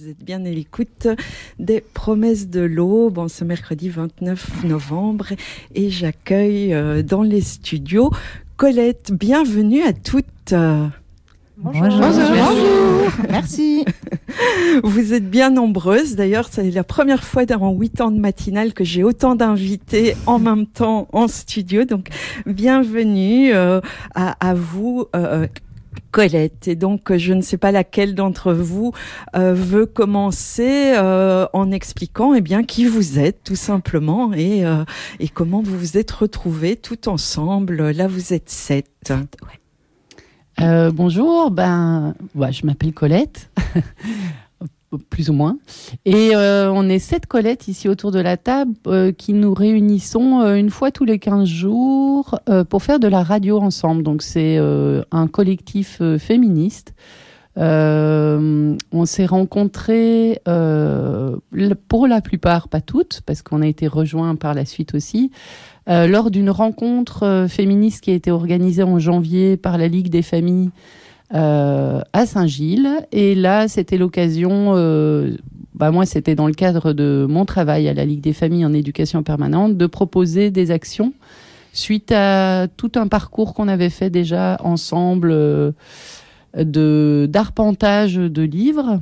vous êtes bien à l'écoute des promesses de l'aube en ce mercredi 29 novembre et j'accueille euh, dans les studios Colette. Bienvenue à toutes. Bonjour. Bonjour. Merci. Vous êtes bien nombreuses. D'ailleurs, c'est la première fois dans huit ans de matinale que j'ai autant d'invités en même temps en studio. Donc, bienvenue euh, à, à, vous. Euh, Colette. Et donc, je ne sais pas laquelle d'entre vous euh, veut commencer euh, en expliquant eh bien, qui vous êtes, tout simplement, et, euh, et comment vous vous êtes retrouvés tout ensemble. Là, vous êtes sept. Bonjour, ben, ouais, je m'appelle Colette. plus ou moins. Et euh, on est sept Colettes ici autour de la table euh, qui nous réunissons euh, une fois tous les 15 jours pour faire de la radio ensemble. Donc c'est un collectif féministe. on s'est rencontrés pour la plupart, pas toutes, parce qu'on a été rejoints par la suite aussi, lors d'une rencontre féministe qui a été organisée en janvier par la Ligue des familles euh, à Saint-Gilles. Et là, c'était l'occasion, euh, bah moi, c'était dans le cadre de mon travail à la Ligue des familles en éducation permanente, de proposer des actions suite à tout un parcours qu'on avait fait déjà ensemble euh, de d'arpentage de livres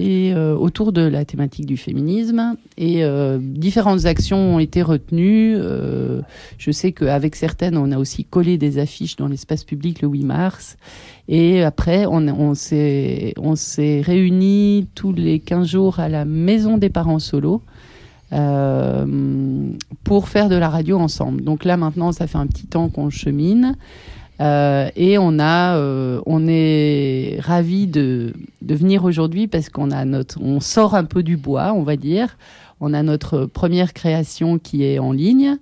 euh, autour de la thématique du féminisme. Et euh, différentes actions ont été retenues. Euh, je sais qu'avec certaines, on a aussi collé des affiches dans l'espace public le 8 mars. Et après, on, on s'est réunis tous les 15 jours à la maison des parents solo. pour faire de la radio ensemble. Donc là maintenant, ça fait un petit temps qu'on chemine. Euh, et on a, euh, on est ravi de, venir aujourd'hui parce qu'on a notre, on sort un peu du bois, on va dire. On a notre première création qui est en ligne,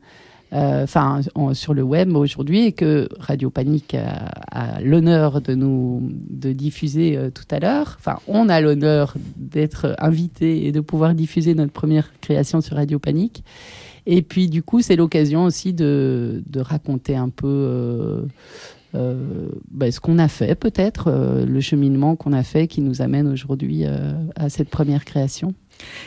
euh, enfin sur le web aujourd'hui, et que Radio Panique a, l'honneur de nous de diffuser tout à l'heure. Enfin, on a l'honneur d'être invité et de pouvoir diffuser notre première création sur Radio Panique. Et puis du coup, c'est l'occasion aussi de, de, raconter un peu bah, ce qu'on a fait, peut-être, euh, le cheminement qu'on a fait qui nous amène aujourd'hui euh, à cette première création.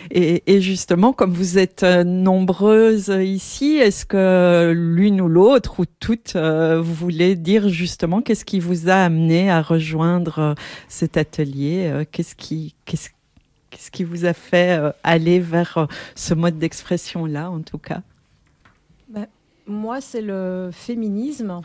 Et, et, justement, comme vous êtes euh, nombreuses ici, est-ce que l'une ou l'autre ou toutes, euh, vous voulez dire justement qu'est-ce qui vous a amené à rejoindre cet atelier Qu'est-ce qui, qu'est-ce, qu'est-ce qui vous a fait aller vers ce mode d'expression-là, en tout cas? Bah, Moi, c'est le féminisme.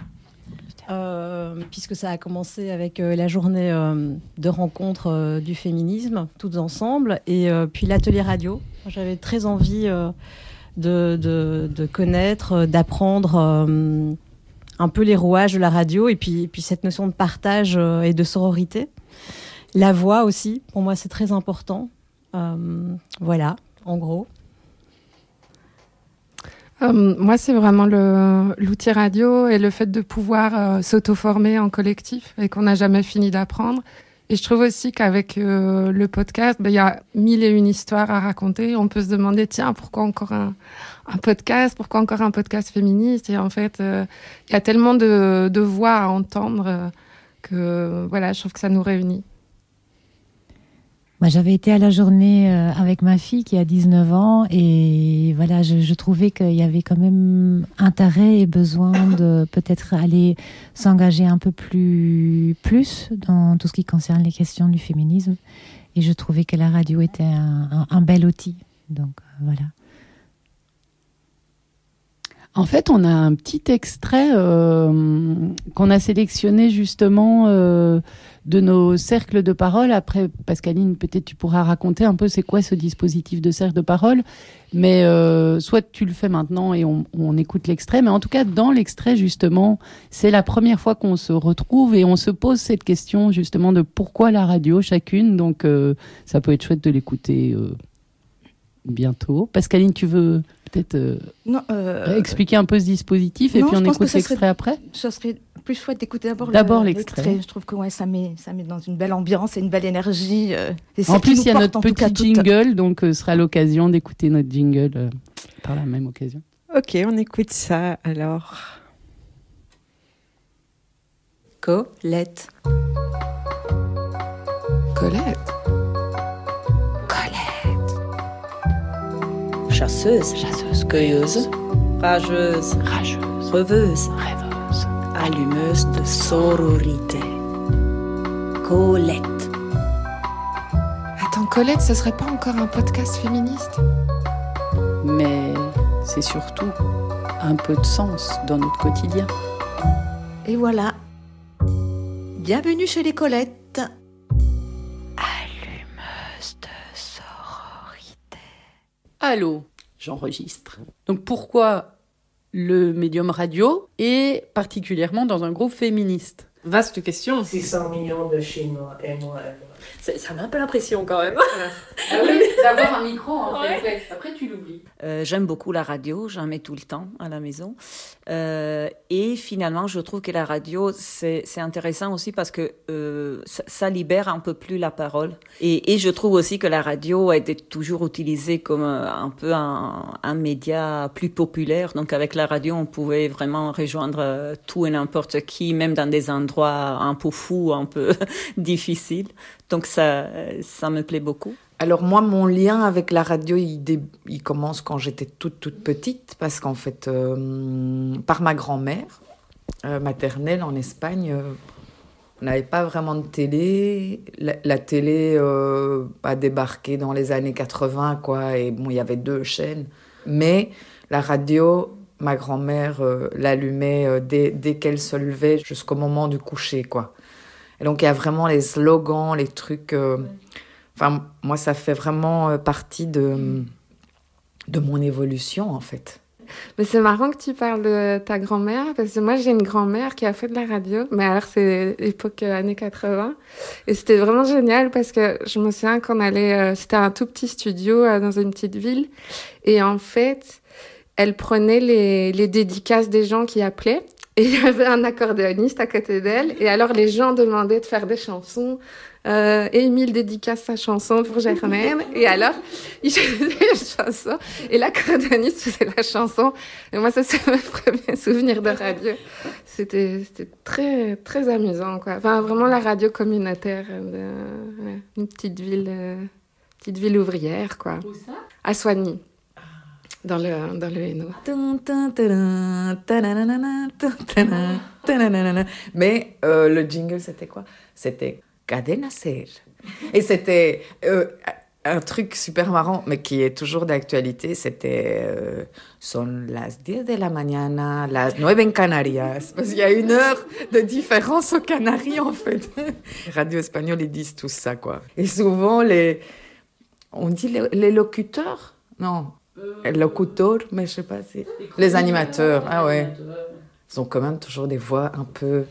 Euh, puisque ça a commencé avec euh, la journée euh, de rencontre du féminisme, toutes ensemble, et puis l'atelier radio. J'avais très envie de, de, de, connaître, d'apprendre un peu les rouages de la radio, et puis, et puis cette notion de partage et de sororité. La voix aussi, pour moi, c'est très important. voilà, en gros. Euh, moi, c'est vraiment l'outil radio et le fait de pouvoir euh, s'auto-former en collectif et qu'on n'a jamais fini d'apprendre. Et je trouve aussi qu'avec euh, le podcast, ben, il y a mille et une histoires à raconter. On peut se demander, tiens, pourquoi encore un, un podcast? Pourquoi encore un podcast féministe? Et en fait, il y a tellement de, de voix à entendre que voilà, je trouve que ça nous réunit. Moi, j'avais été à la journée euh, avec ma fille qui a 19 ans et voilà, je, trouvais qu'il y avait quand même intérêt et besoin de peut-être aller s'engager un peu plus, plus dans tout ce qui concerne les questions du féminisme. Et je trouvais que la radio était un, bel outil. Donc euh, voilà. En fait, on a un petit extrait euh, qu'on a sélectionné justement de nos cercles de parole. Après, Pascaline, peut-être tu pourras raconter un peu c'est quoi ce dispositif de cercle de parole. Mais euh, soit tu le fais maintenant et on, on écoute l'extrait. Mais en tout cas, dans l'extrait, justement, c'est la première fois qu'on se retrouve et on se pose cette question justement de pourquoi la radio chacune. Donc, euh, ça peut être chouette de l'écouter euh, bientôt. Pascaline, tu veux peut-être euh, euh, expliquer un peu ce dispositif et non, puis on écoute l'extrait après? Ça serait plus chouette d'écouter d'abord D'abord l'extrait. Je trouve que ouais, ça, met, ça met dans une belle ambiance et une belle énergie. Euh, et en plus, il y a notre petit cas, jingle, toute... donc ce sera l'occasion d'écouter notre jingle euh, par la même occasion. Ok, on écoute ça alors. Colette. Colette chasseuse, chasseuse, cueilleuse, rageuse, rageuse, rêveuse, rêveuse, allumeuse de sororité. Colette. Attends, Colette, ce serait pas encore un podcast féministe? Mais c'est surtout un peu de sens dans notre quotidien. Et voilà. Bienvenue chez les Colettes. Allumeuse de sororité. Allô, j'enregistre. Donc pourquoi le médium radio et particulièrement dans un groupe féministe Vaste question. 600 millions de Chinois et moi. Ça m'a un peu l'impression quand même. ah oui, d'avoir un micro en fait. Après tu l'oublies. Euh, J'aime beaucoup la radio, j'en mets tout le temps à la maison. Euh, et finalement, je trouve que la radio, c'est intéressant aussi parce que euh, ça, ça, libère un peu plus la parole. Et, et, je trouve aussi que la radio a été toujours utilisée comme un, peu un, un, média plus populaire. Donc avec la radio, on pouvait vraiment rejoindre tout et n'importe qui, même dans des endroits un peu fous, un peu difficiles. Donc ça, ça me plaît beaucoup. Alors moi, mon lien avec la radio, il, dé... il commence quand j'étais toute toute petite, parce qu'en fait, euh, par ma grand-mère euh, maternelle en Espagne, euh, on n'avait pas vraiment de télé. La, la télé euh, a débarqué dans les années 80, quoi, et bon, il y avait deux chaînes. Mais la radio, ma grand-mère euh, l'allumait dès, dès qu'elle se levait jusqu'au moment du coucher, quoi. Et donc il y a vraiment les slogans, les trucs... Ouais Enfin, moi, ça fait vraiment partie de, de mon évolution, en fait. Mais c'est marrant que tu parles de ta grand-mère, parce que moi, j'ai une grand-mère qui a fait de la radio, mais alors c'est époque années 80. Et c'était vraiment génial parce que je me souviens qu'on allait, c'était un tout petit studio dans une petite ville. Et en fait, elle prenait les, les dédicaces des gens qui appelaient. Et il y avait un accordéoniste à côté d'elle. Et alors, les gens demandaient de faire des chansons. Euh, et Emile dédicace sa chanson pour Germaine. Et alors, il faisait la chanson. Et l'accordéoniste faisait la chanson. Et moi, ça, c'est mes premiers souvenirs de radio. C'était, très, très amusant, quoi. Enfin, vraiment la radio communautaire de, ouais, une petite ville, euh, petite ville ouvrière, quoi. Où ça? À Soigny. Dans le, dans le. Mais euh, le jingle, c'était quoi? C'était Cadena Ser. Et c'était euh, un truc super marrant, mais qui est toujours d'actualité. C'était euh, Son las 10 de la mañana, las 9 en Canarias. Parce qu'il y a une heure de différence aux Canaries, en fait. Les radios espagnoles, ils disent tout ça, quoi. Et souvent, les. On dit les locuteurs? Non. Euh, locuteurs, mais je sais pas si. Les animateurs, ah ouais. Ils ont quand même toujours des voix un peu.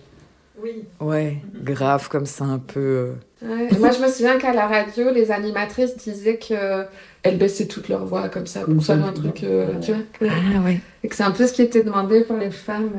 Oui. Ouais, grave comme ça, un peu. Ouais. Moi, je me souviens qu'à la radio, les animatrices disaient que elles baissaient toute leur voix comme ça pour faire un truc, euh, tu vois. Ah ouais. Et que c'est un peu ce qui était demandé par les femmes.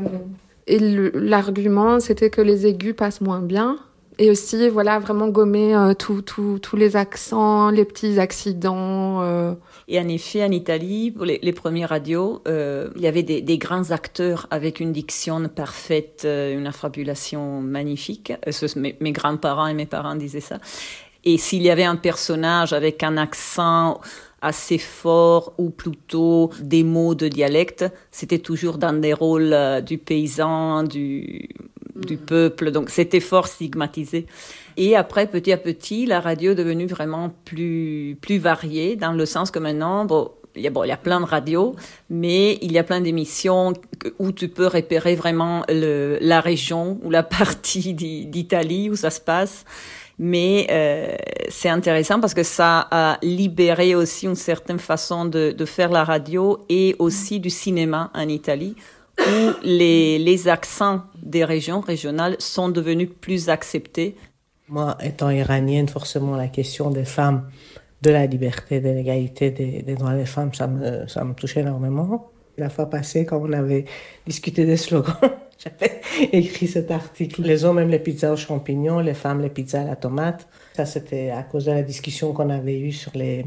Et l'argument, c'était que les aigus passent moins bien. Et aussi, voilà, vraiment gommer euh, tous tout, tout les accents, les petits accidents. Euh... Et en effet, en Italie, pour les, les premières radios, euh, il y avait des, grands acteurs avec une diction parfaite, euh, une affabulation magnifique. Mes, mes grands-parents et mes parents disaient ça. Et s'il y avait un personnage avec un accent assez fort ou plutôt des mots de dialecte, c'était toujours dans des rôles euh, du paysan, du, du peuple. Donc c'était fort stigmatisé. Et après, petit à petit, la radio est devenue vraiment plus, plus variée, dans le sens que maintenant, bon, il y, a, bon, il y a plein de radios, mais il y a plein d'émissions où tu peux repérer vraiment la région ou la partie d'Italie où ça se passe. Mais euh, c'est intéressant parce que ça a libéré aussi une certaine façon de faire la radio et aussi du cinéma en Italie où les, les accents des régions régionales sont devenus plus acceptés. Moi, étant iranienne, forcément, la question des femmes, de la liberté, de l'égalité des, droits des femmes, ça me, ça me touchait énormément. La fois passée, quand on avait discuté des slogans, j'avais écrit cet article. Les hommes aiment les pizzas aux champignons, les femmes les pizzas à la tomate. Ça, c'était à cause de la discussion qu'on avait eue sur les,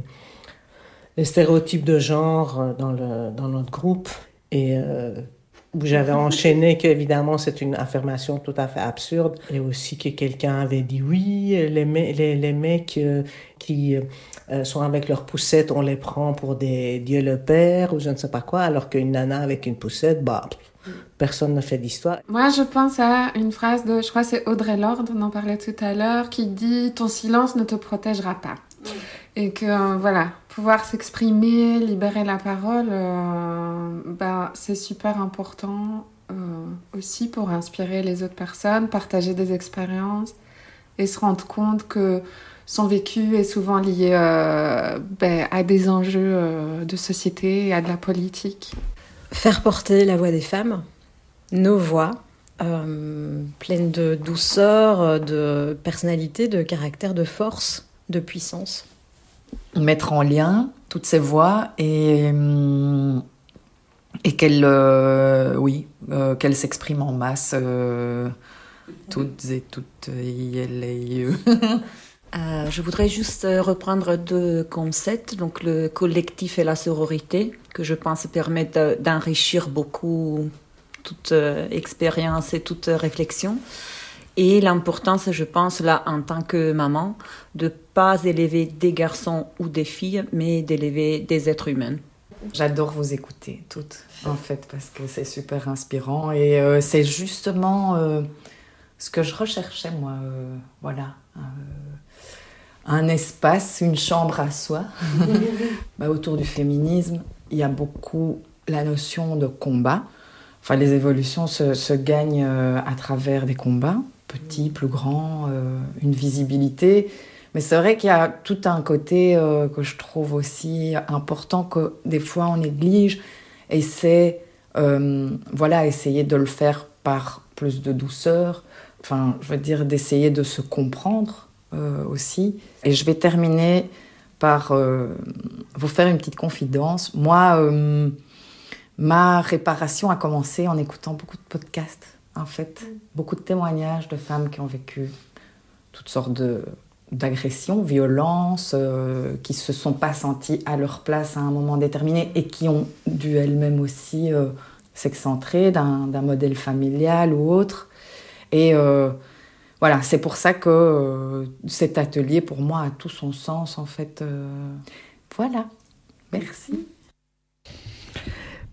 stéréotypes de genre dans, le, dans notre groupe. Et euh, j'avais enchaîné qu'évidemment c'est une affirmation tout à fait absurde et aussi que quelqu'un avait dit oui, les, les, les mecs euh, qui euh, sont avec leurs poussettes, on les prend pour des dieux le père ou je ne sais pas quoi, alors qu'une nana avec une poussette, bah, personne ne fait d'histoire. Moi, je pense à une phrase de, je crois c'est Audrey Lorde, on en parlait tout à l'heure, qui dit Ton silence ne te protégera pas. Et que, euh, voilà, pouvoir s'exprimer, libérer la parole, euh, ben, c'est super important euh, aussi pour inspirer les autres personnes, partager des expériences et se rendre compte que son vécu est souvent lié ben, à des enjeux de société à de la politique. Faire porter la voix des femmes, nos voix, pleines de douceur, de personnalité, de caractère, de force, de puissance mettre en lien toutes ces voix et, hum, et qu'elles euh, oui, euh, s'expriment en masse, euh, toutes et toutes, et je voudrais juste reprendre deux concepts, donc le collectif et la sororité, que je pense permettent d'enrichir beaucoup toute expérience et toute réflexion. Et l'importance, je pense, là, en tant que maman, de pas élever des garçons ou des filles, mais d'élever des êtres humains. J'adore vous écouter toutes, en fait, parce que c'est super inspirant et euh, c'est justement euh, ce que je recherchais, moi. Euh, voilà. un espace, une chambre à soi. bah, autour du féminisme, il y a beaucoup la notion de combat. Enfin, les évolutions se, se gagnent à travers des combats, petit, plus grand, euh, une visibilité. Mais c'est vrai qu'il y a tout un côté euh, que je trouve aussi important que des fois on néglige et c'est euh, voilà essayer de le faire par plus de douceur. Enfin, je veux dire d'essayer de se comprendre aussi. Et je vais terminer par vous faire une petite confidence. Moi, ma réparation a commencé en écoutant beaucoup de podcasts en fait. Beaucoup de témoignages de femmes qui ont vécu toutes sortes de d'agressions, violences, euh, qui se sont pas senties à leur place à un moment déterminé et qui ont dû elles-mêmes aussi euh, s'excentrer d'un modèle familial ou autre. Et euh, voilà, c'est pour ça que cet atelier, pour moi, a tout son sens, en fait. voilà. Merci.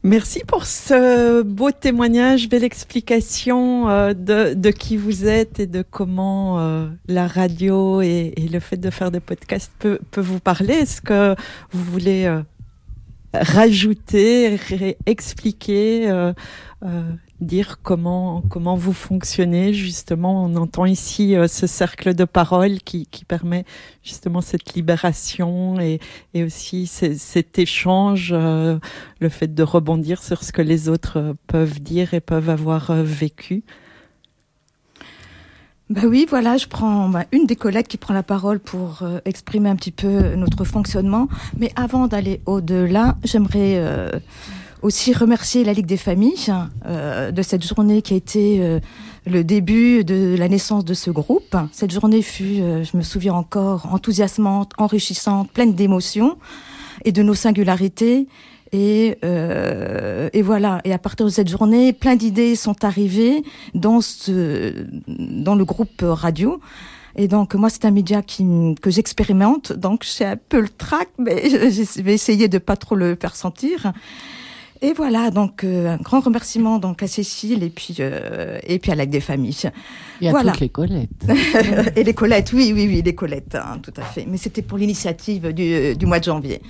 Merci pour ce beau témoignage, belle explication euh, de, qui vous êtes et de comment euh, la radio et, le fait de faire des podcasts peut, peut vous parler. Est-ce que vous voulez euh, rajouter, expliquer dire comment comment vous fonctionnez justement on entend ici euh, ce cercle de parole qui, qui permet justement cette libération et, et aussi cet échange euh, le fait de rebondir sur ce que les autres euh, peuvent dire et peuvent avoir vécu bah oui, voilà, je prends bah, une des collègues qui prend la parole pour exprimer un petit peu notre fonctionnement. Mais avant d'aller au-delà, j'aimerais aussi remercier la Ligue des familles euh, de cette journée qui a été euh, le début de la naissance de ce groupe. Cette journée fut, euh, je me souviens encore, enthousiasmante, enrichissante, pleine d'émotions et de nos singularités. Et, voilà. Et à partir de cette journée, plein d'idées sont arrivées dans ce, le groupe radio. Et donc, moi, c'est un média que j'expérimente. Donc, j'ai un peu le trac, mais je vais essayer de pas trop le faire sentir. Et voilà, donc euh, un grand remerciement donc à Cécile et puis euh, et puis à l'AC des familles. Et à voilà. toutes les Colettes. et les Colettes, oui, oui, oui, les Colettes, hein, tout à fait. Mais c'était pour l'initiative du, du mois de janvier.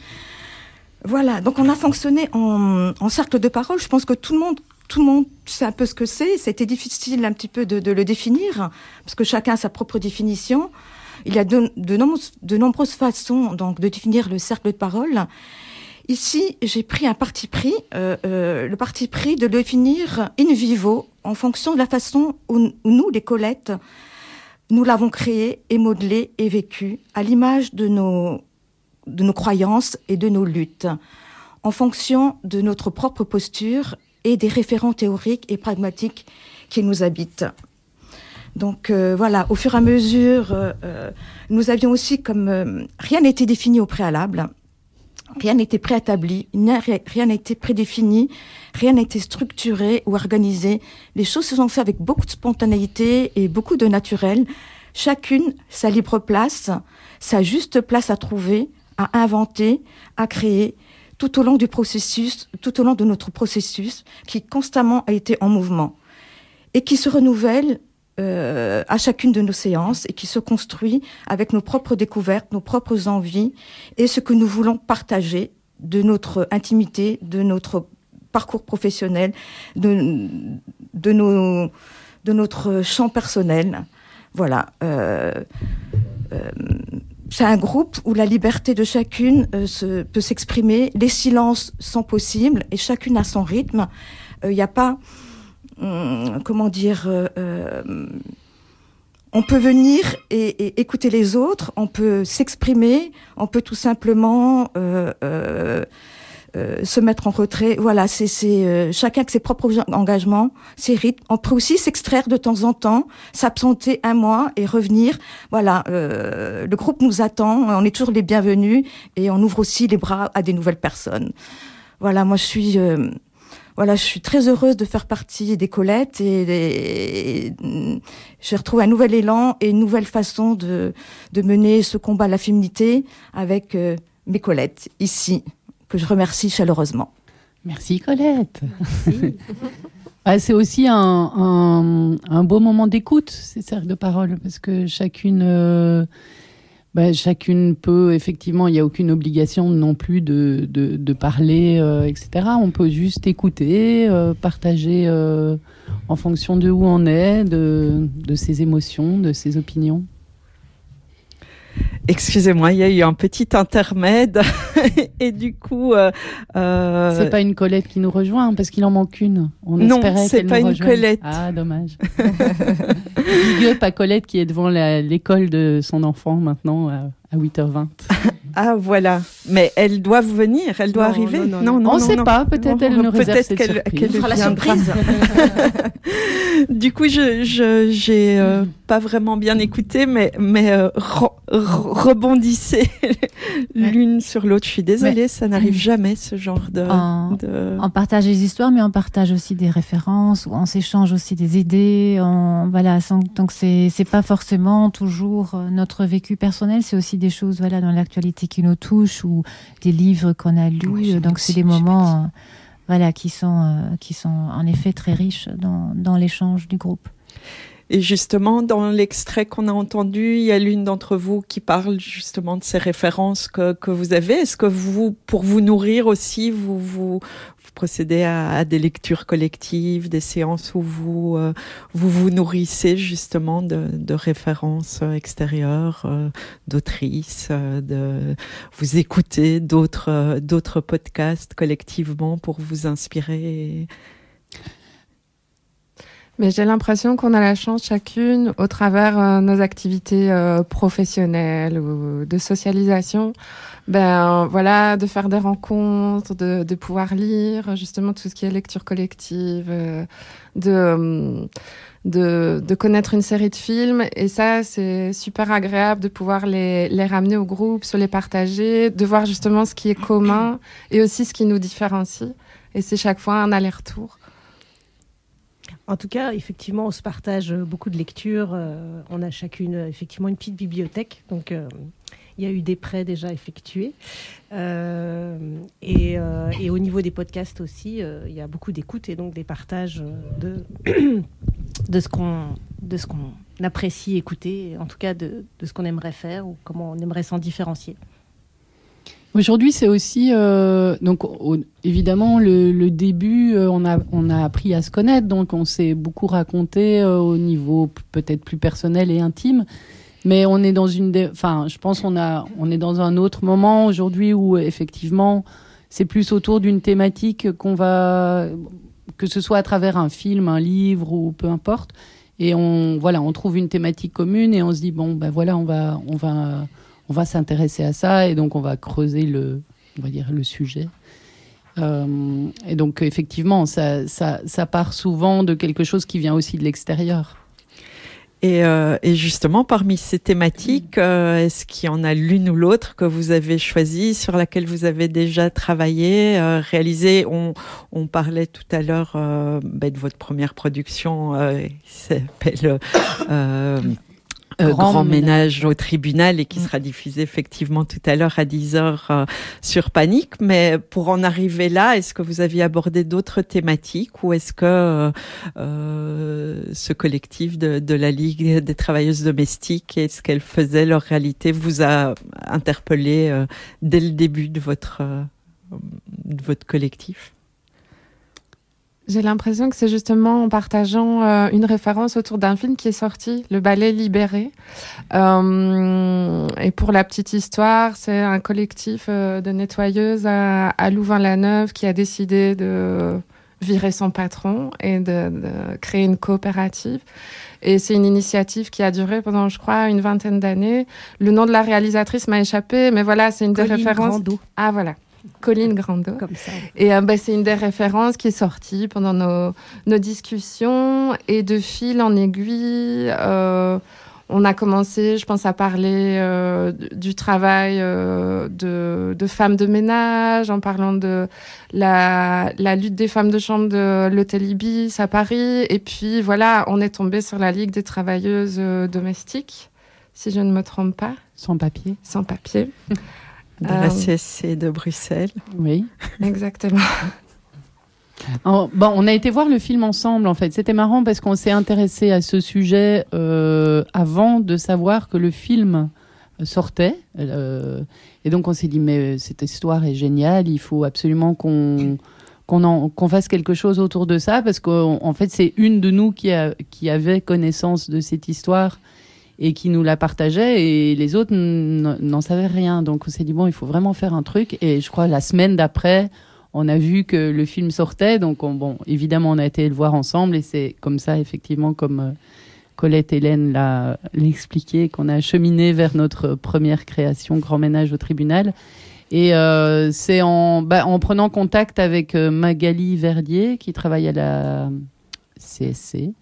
Voilà, donc on a fonctionné en, en cercle de parole. Je pense que tout le monde tout le monde sait un peu ce que c'est. C'était difficile un petit peu de, de, le définir, parce que chacun a sa propre définition. Il y a de, de, nombreuses, de nombreuses façons donc de définir le cercle de parole. Ici, j'ai pris un parti pris, euh, euh, le parti pris de définir in vivo en fonction de la façon où, nous, les Colettes, nous l'avons créé et modelé et vécu à l'image de nos, de nos croyances et de nos luttes, en fonction de notre propre posture et des référents théoriques et pragmatiques qui nous habitent. Donc euh, voilà, au fur et à mesure, nous avions aussi comme rien n'était défini au préalable Rien n'était préétabli, rien été prédéfini, rien été structuré ou organisé. Les choses se sont faites avec beaucoup de spontanéité et beaucoup de naturel. Chacune sa libre place, sa juste place à trouver, à inventer, à créer, tout au long du processus, tout au long de notre processus, qui constamment a été en mouvement et qui se renouvelle euh, à chacune de nos séances et qui se construit avec nos propres découvertes, nos propres envies et ce que nous voulons partager de notre intimité, de notre parcours professionnel, de, de, notre champ personnel. Voilà. Euh, euh, c'est un groupe où la liberté de chacune peut s'exprimer, les silences sont possibles et chacune a son rythme. Il n'y a pas comment dire, euh, euh, on peut venir et, écouter les autres, on peut s'exprimer, on peut tout simplement euh, se mettre en retrait. Voilà, c'est chacun avec ses propres engagements, ses rythmes. On peut aussi s'extraire de temps en temps, s'absenter un mois et revenir. Voilà, le groupe nous attend, on est toujours les bienvenus et on ouvre aussi les bras à des nouvelles personnes. Voilà, moi je suis voilà, je suis très heureuse de faire partie des Colettes et, j'ai retrouvé un nouvel élan et une nouvelle façon de, mener ce combat à la féminité avec euh, mes Colettes ici, que je remercie chaleureusement. Merci Colette. Ah, c'est aussi un, un, beau moment d'écoute, ces cercles de parole, parce que chacune euh, bah, chacune peut, effectivement, il n'y a aucune obligation non plus de, de, parler, euh, etc. On peut juste écouter, euh, partager euh, en fonction de où on est, de, de ses émotions, de ses opinions. Excusez-moi, il y a eu un petit intermède et du coup. Euh, euh, C'est pas une Colette qui nous rejoint parce qu'il en manque une. On non, c'est pas une Colette. Ah, dommage. Big up à Colette qui est devant l'école de son enfant maintenant à 8h20. Ah voilà, mais elle doit venir, elle doit arriver. Non, non, non, on ne sait pas, peut-être elle nous réserve cette qu'elle, qu'elle fera la surprise. du coup, je j'ai euh, pas vraiment bien écouté, mais mais euh, rebondissez l'une sur l'autre. Je suis désolée, ça n'arrive jamais ce genre de on, partage des histoires, mais on partage aussi des références, on s'échange aussi des idées. On, voilà, donc c'est c'est pas forcément toujours euh, notre vécu personnel, c'est aussi des choses voilà dans l'actualité qui nous touchent ou des livres qu'on a lus. donc c'est des moments euh, voilà, qui, sont, euh, qui sont en effet très riches dans, dans l'échange du groupe. Et justement, dans l'extrait qu'on a entendu, il y a l'une d'entre vous qui parle justement de ces références que, que vous avez. Est-ce que vous, pour vous nourrir aussi, vous, vous, procédez à, des lectures collectives, des séances où vous euh, vous, vous nourrissez justement de, de références extérieures, euh, d'autrices, euh, de vous écoutez d'autres d'autres podcasts collectivement pour vous inspirer. Mais j'ai l'impression qu'on a la chance chacune, au travers nos activités professionnelles ou de socialisation, ben voilà, de faire des rencontres, de, de, pouvoir lire justement tout ce qui est lecture collective, euh, de, euh, de, de, connaître une série de films. Et ça, c'est super agréable de pouvoir les, les ramener au groupe, se les partager, de voir justement ce qui est commun et aussi ce qui nous différencie. Et c'est chaque fois un aller-retour. En tout cas, effectivement, on se partage beaucoup de lectures. Euh, on a chacune effectivement une petite bibliothèque. Donc, il y a eu des prêts déjà effectués. Euh, et, euh, au niveau des podcasts aussi, euh, il y a beaucoup d'écoutes et donc des partages de, de ce qu'on de ce qu'on apprécie écouter, en tout cas de, de ce qu'on aimerait faire ou comment on aimerait s'en différencier. Aujourd'hui, c'est aussi donc évidemment le, début. on a on a appris à se connaître, donc on s'est beaucoup raconté au niveau peut-être plus personnel et intime. Mais on est dans une, enfin, je pense on a, on est dans un autre moment aujourd'hui où effectivement, c'est plus autour d'une thématique qu'on va, que ce soit à travers un film, un livre ou peu importe. Et on, voilà, on trouve une thématique commune et on se dit bon, ben voilà, on va, on va, on va s'intéresser à ça et donc on va creuser le, on va dire le sujet. Euh, et donc effectivement, ça, ça, ça part souvent de quelque chose qui vient aussi de l'extérieur. Et, euh, justement, parmi ces thématiques, euh, est-ce qu'il y en a l'une ou l'autre que vous avez choisie, sur laquelle vous avez déjà travaillé, réalisé? On, on, parlait tout à l'heure ben, de votre première production qui s'appelle euh, grand, ménage. au tribunal et qui mm. sera diffusé effectivement tout à l'heure à 10h euh, sur Panique. Mais pour en arriver là, est-ce que vous aviez abordé d'autres thématiques ou est-ce que euh, ce collectif de, de, la Ligue des travailleuses domestiques et ce qu'elles faisaient, leur réalité, vous a interpellé euh, dès le début de votre, de votre collectif? J'ai l'impression que c'est justement en partageant euh, une référence autour d'un film qui est sorti, Le Ballet Libéré. Euh, et pour la petite histoire, c'est un collectif euh, de nettoyeuses à, à Louvain-la-Neuve qui a décidé de virer son patron et de, de créer une coopérative. Et c'est une initiative qui a duré pendant, je crois, une vingtaine d'années. Le nom de la réalisatrice m'a échappé, mais voilà, c'est une des références. Ah, voilà. Colline Grando. Comme ça. Et euh, bah, c'est une des références qui est sortie pendant nos, nos discussions. Et de fil en aiguille, euh, on a commencé, je pense, à parler euh, du travail euh, de, de, femmes de ménage, en parlant de la, la lutte des femmes de chambre de l'hôtel Ibis à Paris. Et puis voilà, on est tombé sur la Ligue des travailleuses domestiques, si je ne me trompe pas. Sans papier. Sans papier. De la CSC de Bruxelles. Oui. Exactement. bon, on a été voir le film ensemble en fait. C'était marrant parce qu'on s'est intéressé à ce sujet euh, avant de savoir que le film sortait. Euh, et donc on s'est dit mais cette histoire est géniale, il faut absolument qu'on qu'on fasse quelque chose autour de ça parce qu'en fait c'est une de nous qui, a, qui avait connaissance de cette histoire et qui nous la partageait et les autres n'en savaient rien. Donc on s'est dit bon, il faut vraiment faire un truc. Et je crois la semaine d'après, on a vu que le film sortait. Donc bon, évidemment, on a été le voir ensemble et c'est comme ça, effectivement, comme euh, Colette Hélène l'a expliqué, qu'on a cheminé vers notre première création, Grand Ménage au tribunal. Et euh, c'est en, bah, en prenant contact avec euh, Magali Verdier, qui travaille à la CSC,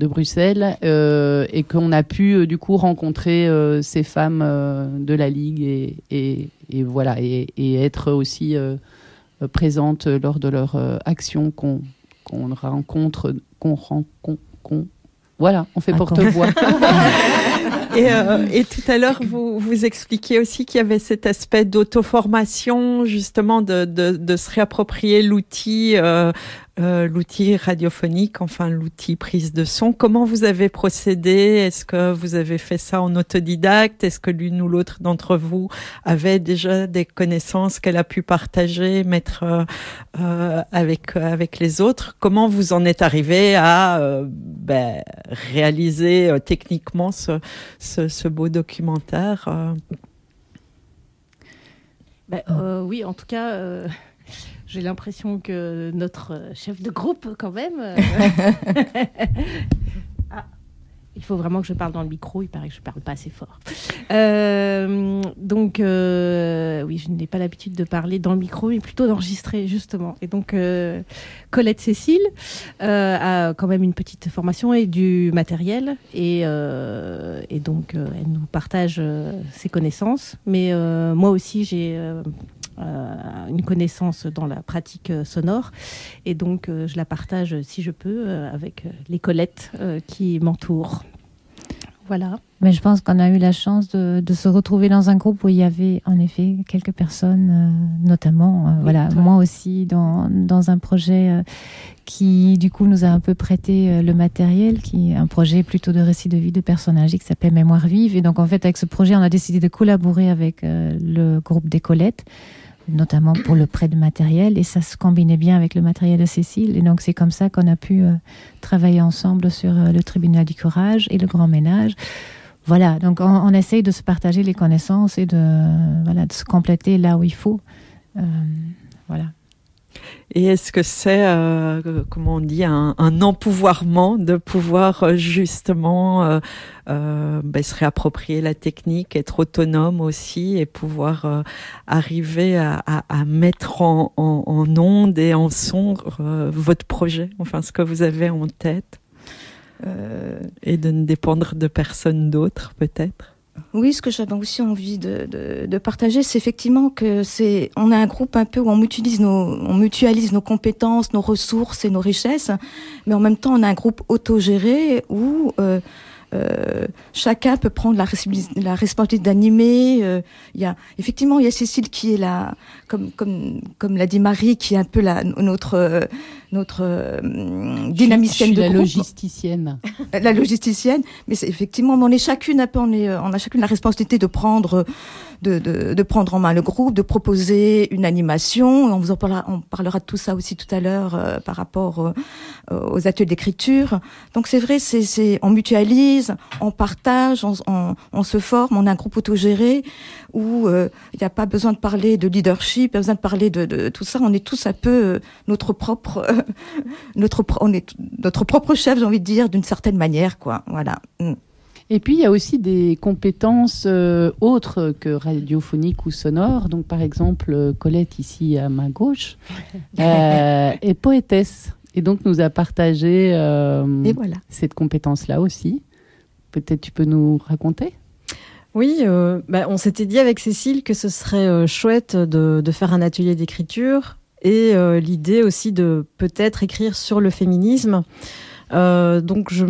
de Bruxelles euh, et qu'on a pu euh, du coup rencontrer euh, ces femmes de la Ligue et, et, voilà et, être aussi présente lors de leur action qu'on rencontre qu'on rencontre voilà, on fait porte-voix. et, et, tout à l'heure, vous, vous expliquiez aussi qu'il y avait cet aspect d'auto-formation, justement, de, de, de, se réapproprier l'outil euh, l'outil radiophonique, enfin l'outil prise de son. Comment vous avez procédé? Est-ce que vous avez fait ça en autodidacte? Est-ce que l'une ou l'autre d'entre vous avait déjà des connaissances qu'elle a pu partager, mettre euh, euh avec avec les autres? Comment vous en êtes arrivé à euh, ben, réaliser techniquement ce, ce, ce, beau documentaire ben, Oui, en tout cas j'ai l'impression que notre chef de groupe, quand même. Euh, ah, il faut vraiment que je parle dans le micro. Il paraît que je parle pas assez fort. Euh, donc, euh, oui, je n'ai pas l'habitude de parler dans le micro, mais plutôt d'enregistrer, justement. Et donc, Colette Cécile a quand même une petite formation et du matériel. Et, et donc, elle nous partage ses connaissances. Mais moi aussi, j'ai une connaissance dans la pratique euh, sonore. Et donc, euh, je la partage, si je peux, avec les Colettes qui m'entourent. Voilà. Mais je pense qu'on a eu la chance de, de, se retrouver dans un groupe où il y avait en effet quelques personnes, notamment, voilà, moi aussi, dans, dans un projet qui, du coup, nous a un peu prêté le matériel, qui est un projet plutôt de récit de vie de personnages qui s'appelle Mémoire vive. Et donc, en fait, avec ce projet, on a décidé de collaborer avec le groupe des Colettes notamment pour le prêt de matériel, et ça se combinait bien avec le matériel de Cécile. Et donc c'est comme ça qu'on a pu euh, travailler ensemble sur euh, le tribunal du courage et le grand ménage. Voilà, donc on, essaye de se partager les connaissances et de, voilà, de se compléter là où il faut. Euh, voilà. Et est-ce que c'est, euh, comment on dit, un, un, empouvoirment de pouvoir euh, justement euh, euh, ben, se réapproprier la technique, être autonome aussi et pouvoir euh, arriver à, à, à, mettre en, en, en, onde et en son votre projet, enfin ce que vous avez en tête? Et de ne dépendre de personne d'autre, peut-être? Oui, ce que j'avais aussi envie de, de, partager, c'est effectivement que c'est, on a un groupe un peu où on mutualise nos, on mutualise nos compétences, nos ressources et nos richesses, mais en même temps, on a un groupe autogéré où euh, euh, chacun peut prendre la, la responsabilité d'animer. Euh, il y a effectivement, il y a Cécile qui est là, comme comme comme l'a dit Marie, qui est un peu la notre notre euh, dynamicienne je de la groupe. logisticienne. la logisticienne, mais c'est effectivement, on est chacune un peu, on, est, euh, on a chacune la responsabilité de prendre, de, de, de prendre en main le groupe, de proposer une animation. On vous en parlera, on parlera de tout ça aussi tout à l'heure euh, par rapport euh, aux ateliers d'écriture. Donc c'est vrai, c'est, c'est, on mutualise, on partage, on, on, on, se forme, on a un groupe autogéré où il n'y a pas besoin de parler de leadership, pas besoin de parler de, de, tout ça. On est tous un peu notre propre notre, on est notre propre chef, j'ai envie de dire, d'une certaine manière, quoi. Voilà. Mm. Et puis, il y a aussi des compétences euh, autres que radiophoniques ou sonores. Donc, par exemple, euh, Colette, ici à ma gauche, euh, est poétesse. Et donc, nous a partagé euh, Et voilà. cette compétence-là aussi. Peut-être tu peux nous raconter? Oui, euh, bah, on s'était dit avec Cécile que ce serait euh, chouette de, faire un atelier d'écriture et euh, l'idée aussi de peut-être écrire sur le féminisme. Donc je,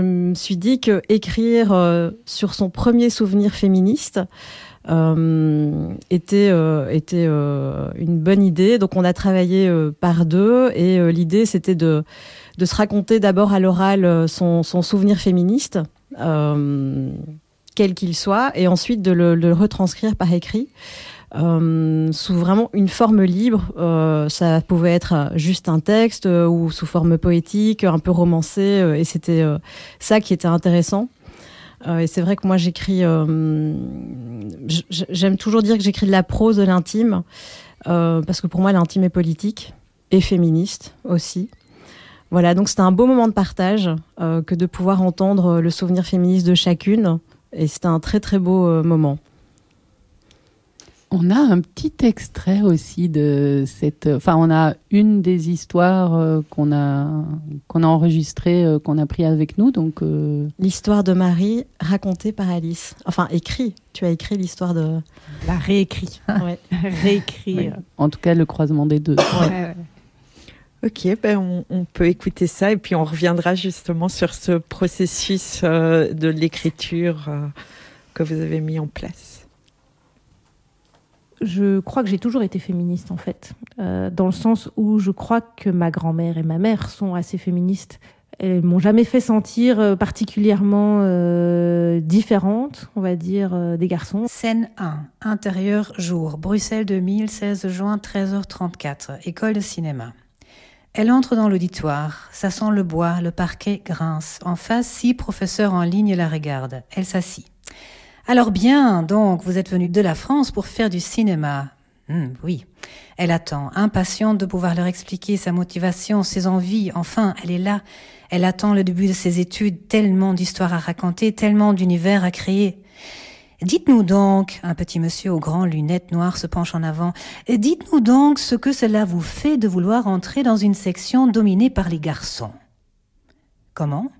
me suis dit que écrire sur son premier souvenir féministe était était une bonne idée. Donc on a travaillé par deux et l'idée c'était de de se raconter d'abord à l'oral son, souvenir féministe, quel qu'il soit, et ensuite de le, retranscrire par écrit. Euh, sous vraiment une forme libre. Euh, ça pouvait être juste un texte euh, ou sous forme poétique, un peu romancé, euh, et c'était euh, ça qui était intéressant. et c'est vrai que moi j'écris, j'aime toujours dire que j'écris de la prose de l'intime, parce que pour moi l'intime est politique et féministe aussi. Voilà, donc c'était un beau moment de partage que de pouvoir entendre le souvenir féministe de chacune, et c'était un très très beau moment. On a un petit extrait aussi de cette. Enfin, on a une des histoires euh, qu'on a qu'on a enregistrées, euh, qu'on a pris avec nous. Donc euh... l'histoire de Marie racontée par Alice. Enfin, écrit. Tu as écrit l'histoire de. La réécrit. Ouais. réécrit. Ouais. En tout cas, le croisement des deux. Ouais. Ok, ben on, on, peut écouter ça et puis on reviendra justement sur ce processus euh, de l'écriture que vous avez mis en place je crois que j'ai toujours été féministe en fait, euh, dans le sens où je crois que ma grand-mère et ma mère sont assez féministes. Elles m'ont jamais fait sentir euh, particulièrement euh, différente, on va dire, euh, des garçons. Scène 1, intérieur jour, Bruxelles 2000, 16 juin, 13h34, école de cinéma. Elle entre dans l'auditoire, ça sent le bois, le parquet grince. En face, six professeurs en ligne la regardent. Elle s'assit. Alors bien, donc, vous êtes venu de la France pour faire du cinéma. Mmh, oui. Elle attend, impatiente de pouvoir leur expliquer sa motivation, ses envies. Enfin, elle est là. Elle attend le début de ses études, tellement d'histoires à raconter, tellement d'univers à créer. Dites-nous donc, un petit monsieur aux grandes lunettes noires se penche en avant, dites-nous donc ce que cela vous fait de vouloir entrer dans une section dominée par les garçons. Comment?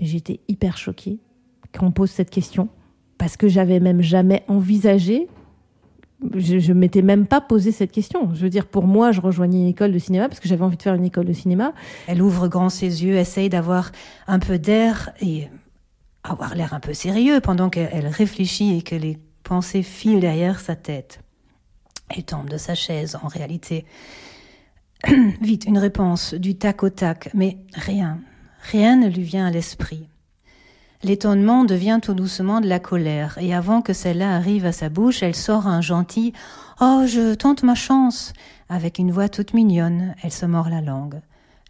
J'étais hyper choquée qu'on pose cette question parce que j'avais même jamais envisagé, je, je m'étais même pas posé cette question. Je veux dire, pour moi, je rejoignais une école de cinéma parce que j'avais envie de faire une école de cinéma. Elle ouvre grand ses yeux, essaye d'avoir un peu d'air et avoir l'air un peu sérieux pendant qu'elle réfléchit et que les pensées filent derrière sa tête. Elle tombe de sa chaise, en réalité. Vite, une réponse, du tac au tac, mais rien, rien ne lui vient à l'esprit. L'étonnement devient tout doucement de la colère, et avant que celle-là arrive à sa bouche, elle sort un gentil Oh, je tente ma chance. Avec une voix toute mignonne, elle se mord la langue.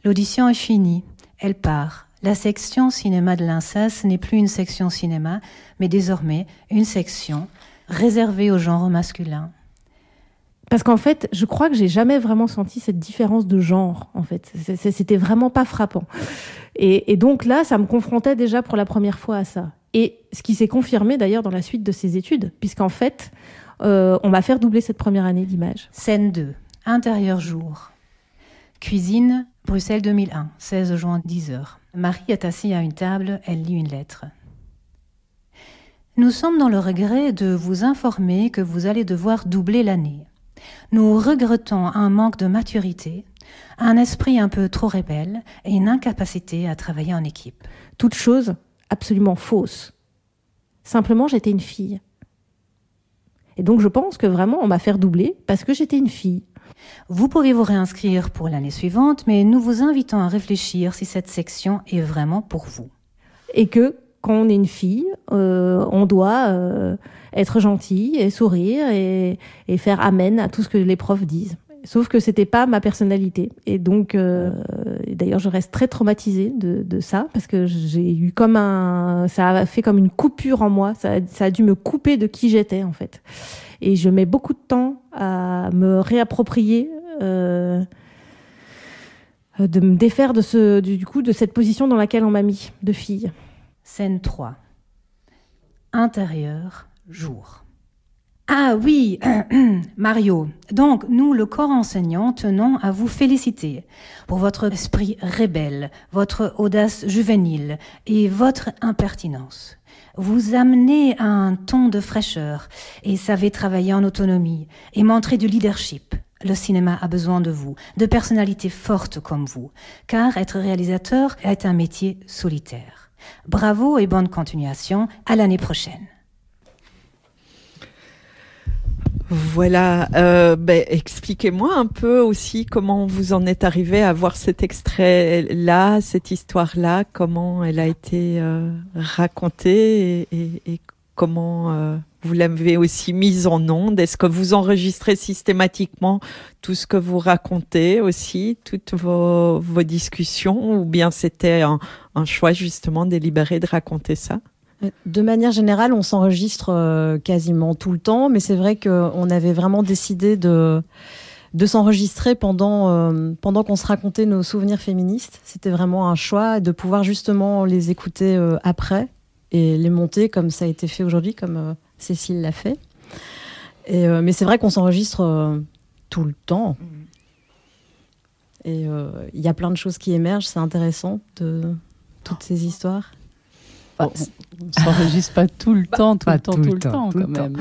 L'audition est finie. Elle part. La section cinéma de l'INSAS n'est plus une section cinéma, mais désormais une section réservée au genre masculin. Parce qu'en fait, je crois que j'ai jamais vraiment senti cette différence de genre. En fait, c'était vraiment pas frappant. Et, et, donc là, ça me confrontait déjà pour la première fois à ça. Et ce qui s'est confirmé d'ailleurs dans la suite de ces études, puisqu'en fait, euh, on va faire doubler cette première année d'image. Scène 2, intérieur jour. Cuisine, Bruxelles 2001, 16 juin 10h. Marie est assise à une table, elle lit une lettre. Nous sommes dans le regret de vous informer que vous allez devoir doubler l'année. Nous regrettons un manque de maturité, un esprit un peu trop rebelle et une incapacité à travailler en équipe. Toute chose absolument fausse. Simplement, j'étais une fille. Et donc, je pense que vraiment, on m'a fait doubler parce que j'étais une fille. Vous pouvez vous réinscrire pour l'année suivante, mais nous vous invitons à réfléchir si cette section est vraiment pour vous. Et que quand on est une fille, euh, on doit euh, être gentil et sourire et, faire amen à tout ce que les profs disent. Sauf que c'était pas ma personnalité. Et donc, euh, d'ailleurs, je reste très traumatisée de, ça parce que j'ai eu comme un, ça a fait comme une coupure en moi. Ça a dû me couper de qui j'étais en fait. Et je mets beaucoup de temps à me réapproprier. Euh, de me défaire de du coup, de cette position dans laquelle on m'a mis, de fille. Scène 3. Intérieur, jour. Ah oui, Mario. Donc, nous, le corps enseignant, tenons à vous féliciter pour votre esprit rebelle, votre audace juvénile et votre impertinence. Vous amenez un ton de fraîcheur et savez travailler en autonomie et montrer du leadership. Le cinéma a besoin de vous, de personnalités fortes comme vous, car être réalisateur est un métier solitaire. Bravo et bonne continuation. À l'année prochaine. Voilà, euh, ben, expliquez-moi un peu aussi comment vous en êtes arrivé à voir cet extrait-là, cette histoire-là, comment elle a été euh, racontée et, et, et comment euh, vous l'avez aussi mise en onde. Est-ce que vous enregistrez systématiquement tout ce que vous racontez aussi, toutes vos, vos discussions, ou bien c'était un, un choix justement délibéré de raconter ça? De manière générale, on s'enregistre euh, quasiment tout le temps, mais c'est vrai qu'on avait vraiment décidé de, de s'enregistrer pendant, euh, pendant qu'on se racontait nos souvenirs féministes. C'était vraiment un choix de pouvoir justement les écouter euh, après et les monter comme ça a été fait aujourd'hui, comme Cécile l'a fait. Et, mais c'est vrai qu'on s'enregistre tout le temps. Et il y a plein de choses qui émergent, c'est intéressant de toutes ces histoires. Enfin, on ne s'enregistre pas tout le temps, tout le temps, tout, le temps, quand même.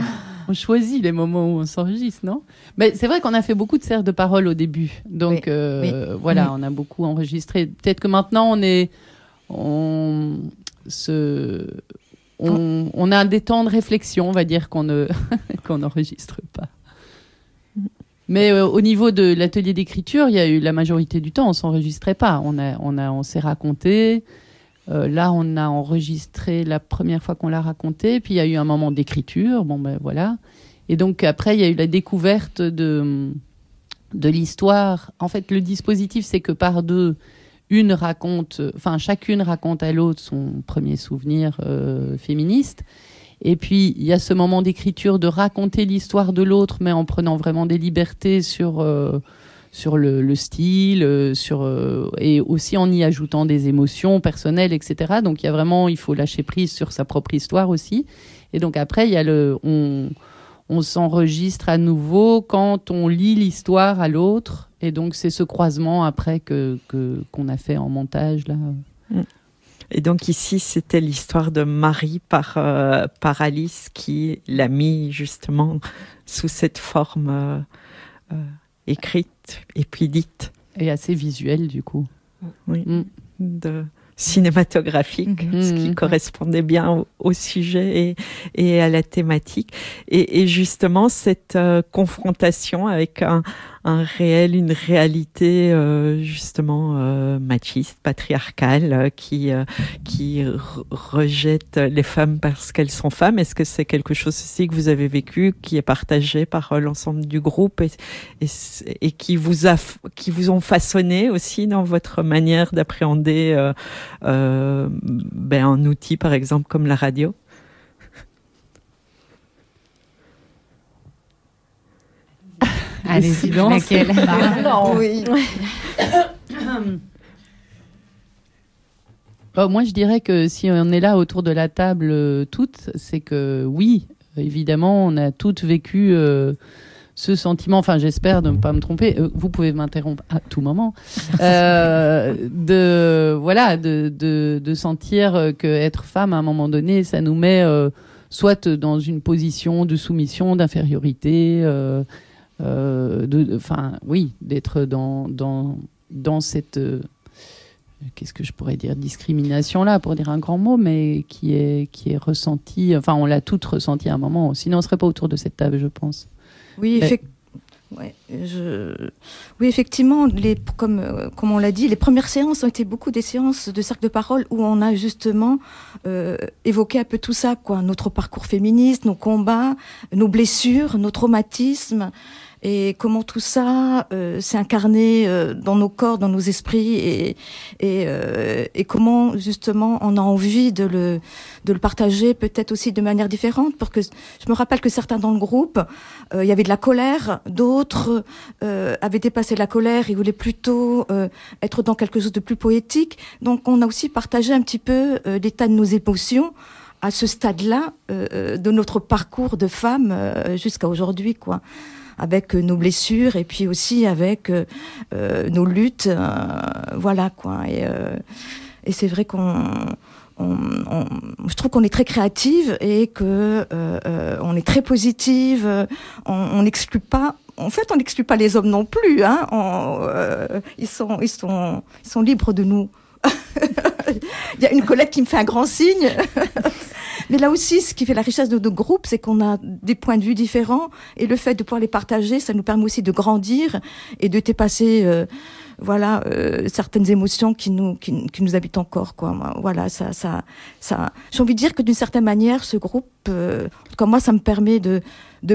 On choisit les moments où on s'enregistre, non? Mais c'est vrai qu'on a fait beaucoup de cercles de parole au début. Donc Oui, euh, oui. voilà, Oui. on a beaucoup enregistré. Peut-être que maintenant on est. On, se, on, on a des temps de réflexion, on va dire, qu'on ne qu'on n'enregistre pas. Mais euh, au niveau de l'atelier d'écriture, il y a eu la majorité du temps, on s'enregistrait pas. On a, on a, on s'est raconté. Euh, là, on a enregistré la première fois qu'on l'a raconté, puis il y a eu un moment d'écriture. Bon, ben voilà. Et donc après, il y a eu la découverte de de l'histoire. En fait, le dispositif, c'est que par deux, une raconte, enfin chacune raconte à l'autre son premier souvenir euh, féministe. Et puis, il y a ce moment d'écriture de raconter l'histoire de l'autre, mais en prenant vraiment des libertés sur, euh, sur le, le style, euh, sur, euh, et aussi en y ajoutant des émotions personnelles, etc. Donc, il y a vraiment, il faut lâcher prise sur sa propre histoire aussi. Et donc, après, il y a le, on, on s'enregistre à nouveau quand on lit l'histoire à l'autre. Et donc, c'est ce croisement après que, qu'on a fait en montage, là. Et donc ici, c'était l'histoire de Marie par, euh, par Alice qui l'a mis justement sous cette forme écrite et puis dite. Et assez visuelle, du coup. Oui, de cinématographique, ce qui Mhm. correspondait bien au, au sujet et, et à la thématique. Et, et justement, cette euh, confrontation avec un, un réel, une réalité euh, justement euh, machiste, patriarcale, euh, qui, euh, qui re- rejette les femmes parce qu'elles sont femmes. Est-ce que c'est quelque chose aussi que vous avez vécu, qui est partagé par euh, l'ensemble du groupe et, et, et qui, vous a, qui vous ont façonné aussi dans votre manière d'appréhender euh, ben, un outil, par exemple, comme la radio? Allez, silence. laquelle Oui. Bah, moi, je dirais que si on est là autour de la table euh, toutes, c'est que oui, évidemment, on a toutes vécu euh, ce sentiment, enfin j'espère de ne pas me tromper, euh, vous pouvez m'interrompre à tout moment, euh, de voilà, de, de, de sentir que être femme à un moment donné, ça nous met euh, soit dans une position de soumission, d'infériorité, enfin oui, d'être dans, dans, dans cette euh, qu'est-ce que je pourrais dire discrimination là pour dire un grand mot mais qui est qui est ressenti enfin on l'a toutes ressenti à un moment sinon on serait pas autour de cette table je pense Oui, Mais- effec- ouais, je... oui effectivement, les, comme, euh, comme on l'a dit, les premières séances ont été beaucoup des séances de cercle de parole où on a justement euh, évoqué un peu tout ça, quoi, notre parcours féministe, nos combats, nos blessures, nos traumatismes. Et comment tout ça euh, s'est incarné euh, dans nos corps, dans nos esprits, et, et, euh, et comment justement on a envie de le, de le partager peut-être aussi de manière différente? Parce que je me rappelle que certains dans le groupe, euh, il y avait de la colère, d'autres euh, avaient dépassé la colère et voulaient plutôt euh, être dans quelque chose de plus poétique. Donc on a aussi partagé un petit peu l'état de nos émotions à ce stade-là de notre parcours de femme jusqu'à aujourd'hui, quoi avec euh, nos blessures et puis aussi avec euh, euh, nos luttes, voilà quoi. Et, et c'est vrai qu'on, on, on- je trouve qu'on est très créative et que euh, on est très positive. on n'exclut pas. En fait, on n'exclut pas les hommes non plus. Hein. On, euh, ils sont, ils sont, ils sont libres de nous. Il y a une collègue qui me fait un grand signe. Mais là aussi, ce qui fait la richesse de nos groupes, c'est qu'on a des points de vue différents et le fait de pouvoir les partager, ça nous permet aussi de grandir et de dépasser, euh, voilà, euh, certaines émotions qui nous habitent encore. Voilà. J'ai envie de dire que d'une certaine manière, ce groupe, euh, cas moi, ça me permet de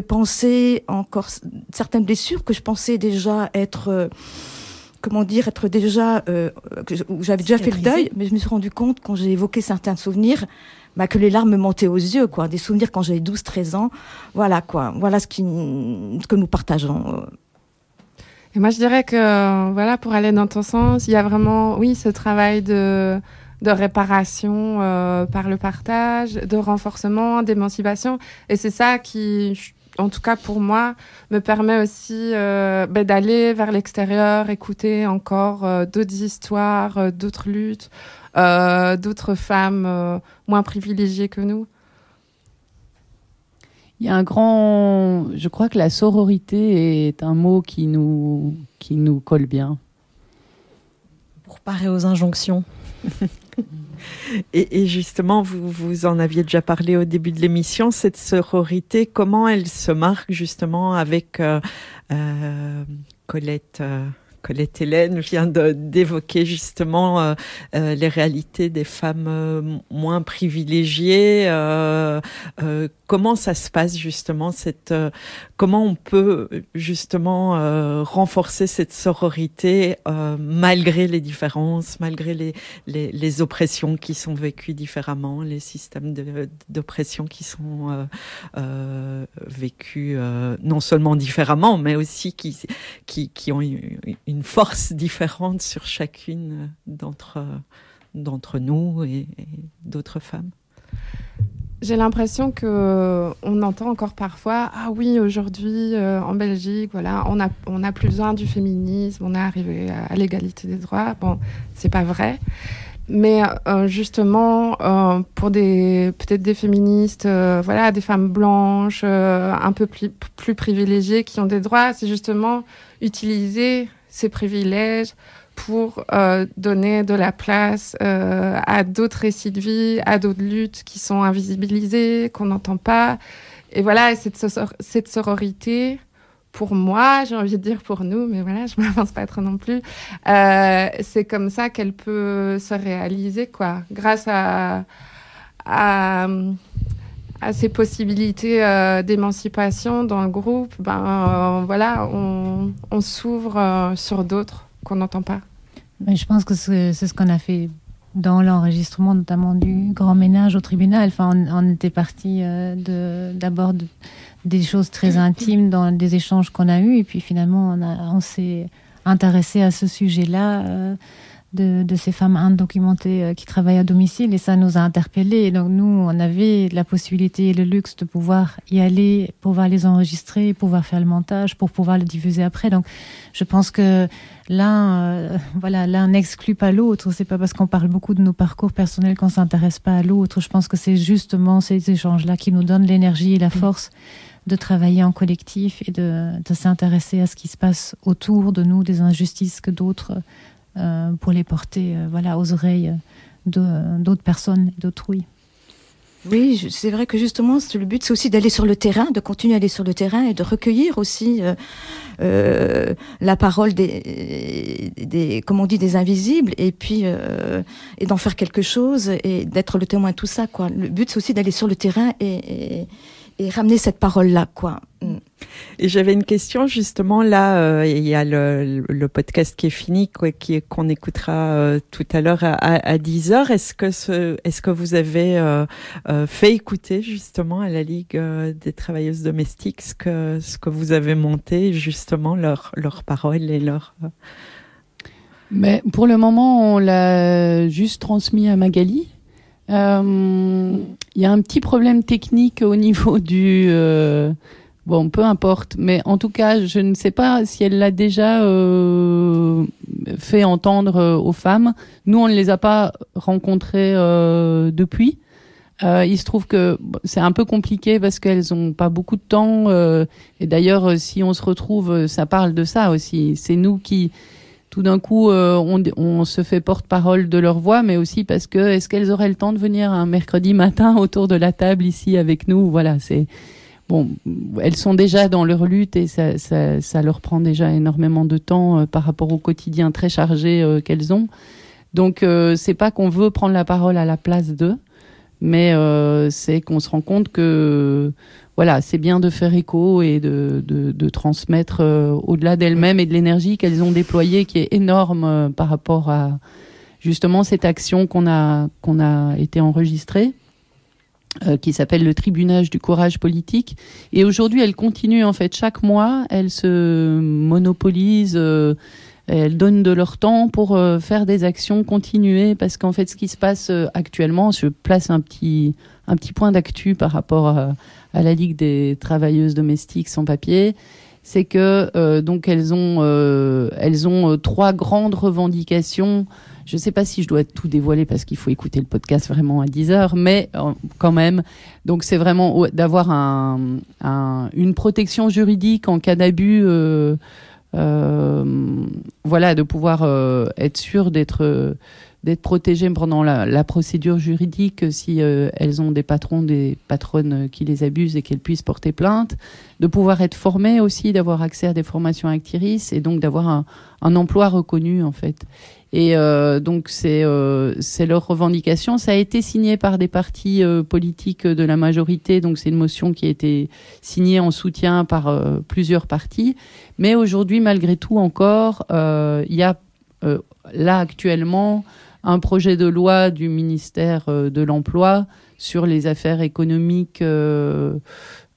penser encore certaines blessures que je pensais déjà être. Euh, comment dire, être déjà, euh, j'avais déjà fait le deuil, mais je me suis rendu compte quand j'ai évoqué certains souvenirs, bah, que les larmes me montaient aux yeux, quoi. Des souvenirs quand j'avais 12, 13 ans. Voilà, quoi. Voilà ce, qui, ce que nous partageons. Et moi, je dirais que, euh, voilà, pour aller dans ton sens, il y a vraiment, oui, ce travail de, de réparation euh, par le partage, de renforcement, d'émancipation. Et c'est ça qui, en tout cas pour moi, me permet aussi euh, ben, d'aller vers l'extérieur, écouter encore euh, d'autres histoires, euh, d'autres luttes, euh, d'autres femmes euh, moins privilégiées que nous. Il y a un grand. Je crois que la sororité est un mot qui nous, qui nous colle bien. Pour parer aux injonctions. Et, justement, vous, vous en aviez déjà parlé au début de l'émission, cette sororité, comment elle se marque justement avec euh, euh, Colette euh, Colette Hélène vient d'évoquer justement les réalités des femmes moins privilégiées. Comment ça se passe justement cette euh, comment on peut justement euh, renforcer cette sororité euh, malgré les différences, malgré les, oppressions qui sont vécues différemment, les systèmes d'oppression qui sont vécus non seulement différemment, mais aussi qui, ont une, force différente sur chacune d'entre nous et d'autres femmes. J'ai l'impression que on entend encore parfois ah oui aujourd'hui euh, en Belgique voilà on a on a plus besoin du féminisme on est arrivé à, l'égalité des droits bon c'est pas vrai. Mais euh, justement euh, pour des peut-être des féministes euh, voilà des femmes blanches euh, un peu plus, plus privilégiées qui ont des droits c'est justement utiliser ces privilèges pour euh, donner de la place euh, à d'autres récits de vie, à d'autres luttes qui sont invisibilisées, qu'on n'entend pas. Et voilà, et cette, sor- cette sororité, pour moi, j'ai envie de dire pour nous, mais voilà, je m'avance pas trop non plus, euh, c'est comme ça qu'elle peut se réaliser, quoi, grâce à, ces possibilités d'émancipation dans le groupe, ben voilà, on, s'ouvre sur d'autres qu'on n'entend pas. Je pense que c'est ce qu'on a fait dans l'enregistrement, notamment du grand ménage au tribunal. Enfin, on, était parti euh, d'abord de- des choses très intimes dans des échanges qu'on a eus, et puis finalement, on, s'est intéressé à ce sujet-là euh, de, de, ces femmes indocumentées euh, qui travaillent à domicile et ça nous a interpellés. donc nous, on avait la possibilité et le luxe de pouvoir y aller, pouvoir les enregistrer, pouvoir faire le montage, pour pouvoir le diffuser après. Donc je pense que l'un, euh, voilà, l'un n'exclut pas l'autre. C'est pas parce qu'on parle beaucoup de nos parcours personnels qu'on s'intéresse pas à l'autre. Je pense que c'est justement ces échanges-là qui nous donnent l'énergie et la force de travailler en collectif et de, de s'intéresser à ce qui se passe autour de nous, des injustices que d'autres euh, pour les porter euh, voilà, aux oreilles d'autres personnes, d'autrui. Oui, c'est vrai que justement, le but, c'est aussi d'aller sur le terrain, de continuer à aller sur le terrain et de recueillir aussi euh, euh la parole des, des, comme on dit, des invisibles, et puis euh, et d'en faire quelque chose et d'être le témoin de tout ça. Quoi. Le but, c'est aussi d'aller sur le terrain et, et, et ramener cette parole-là, quoi. Mm. Et j'avais une question justement là. Euh, il y a le, podcast qui est fini, qui qu'on écoutera euh, tout à l'heure à, à, 10 heures. Est-ce que ce, est-ce que vous avez euh, fait écouter justement à la Ligue des travailleuses domestiques ce que ce que vous avez monté justement leurs leurs paroles et leurs mais pour le moment, on l'a juste transmis à Magali. Il y a un petit problème technique au niveau du. Euh, bon, peu importe, mais en tout cas, je ne sais pas si elle l'a déjà euh, fait entendre euh, aux femmes. Nous, on ne les a pas rencontrées euh, depuis. Euh, il se trouve que c'est un peu compliqué parce qu'elles n'ont pas beaucoup de temps. et d'ailleurs, si on se retrouve, ça parle de ça aussi. C'est nous qui tout d'un coup, euh, on, on, se fait porte-parole de leur voix, mais aussi parce que est-ce qu'elles auraient le temps de venir un mercredi matin autour de la table ici avec nous? Voilà, c'est bon. Elles sont déjà dans leur lutte et ça, leur prend déjà énormément de temps euh, par rapport au quotidien très chargé euh, qu'elles ont. Donc, c'est pas qu'on veut prendre la parole à la place d'eux, mais c'est qu'on se rend compte que voilà, c'est bien de faire écho et de, transmettre euh, au-delà d'elles-mêmes et de l'énergie qu'elles ont déployée, qui est énorme euh, par rapport à justement cette action qu'on a, qu'on a été enregistrée. Euh, qui s'appelle le tribunage du courage politique. Et aujourd'hui, elle continue en fait chaque mois. Elle se monopolise, euh, elles donnent de leur temps pour euh, faire des actions, continuer, parce qu'en fait, ce qui se passe actuellement, je place un petit un petit point d'actu par rapport à, la Ligue des travailleuses domestiques sans papier, c'est que euh, donc elles ont euh, elles ont euh, trois grandes revendications. Je ne sais pas si je dois tout dévoiler parce qu'il faut écouter le podcast vraiment à 10 heures, mais euh, quand même. Donc c'est vraiment d'avoir un, un, une protection juridique en cas d'abus. Euh, voilà, de pouvoir être sûr d'être d'être protégées pendant la, procédure juridique si euh, elles ont des patrons, des patronnes qui les abusent et qu'elles puissent porter plainte, de pouvoir être formées aussi, d'avoir accès à des formations actiristes et donc d'avoir un, un, emploi reconnu en fait. Et euh, donc c'est euh, c'est leur revendication. Ça a été signé par des partis euh, politiques de la majorité, donc c'est une motion qui a été signée en soutien par plusieurs partis. Mais aujourd'hui, malgré tout, encore, il y a là actuellement un projet de loi du ministère de l'Emploi sur les affaires économiques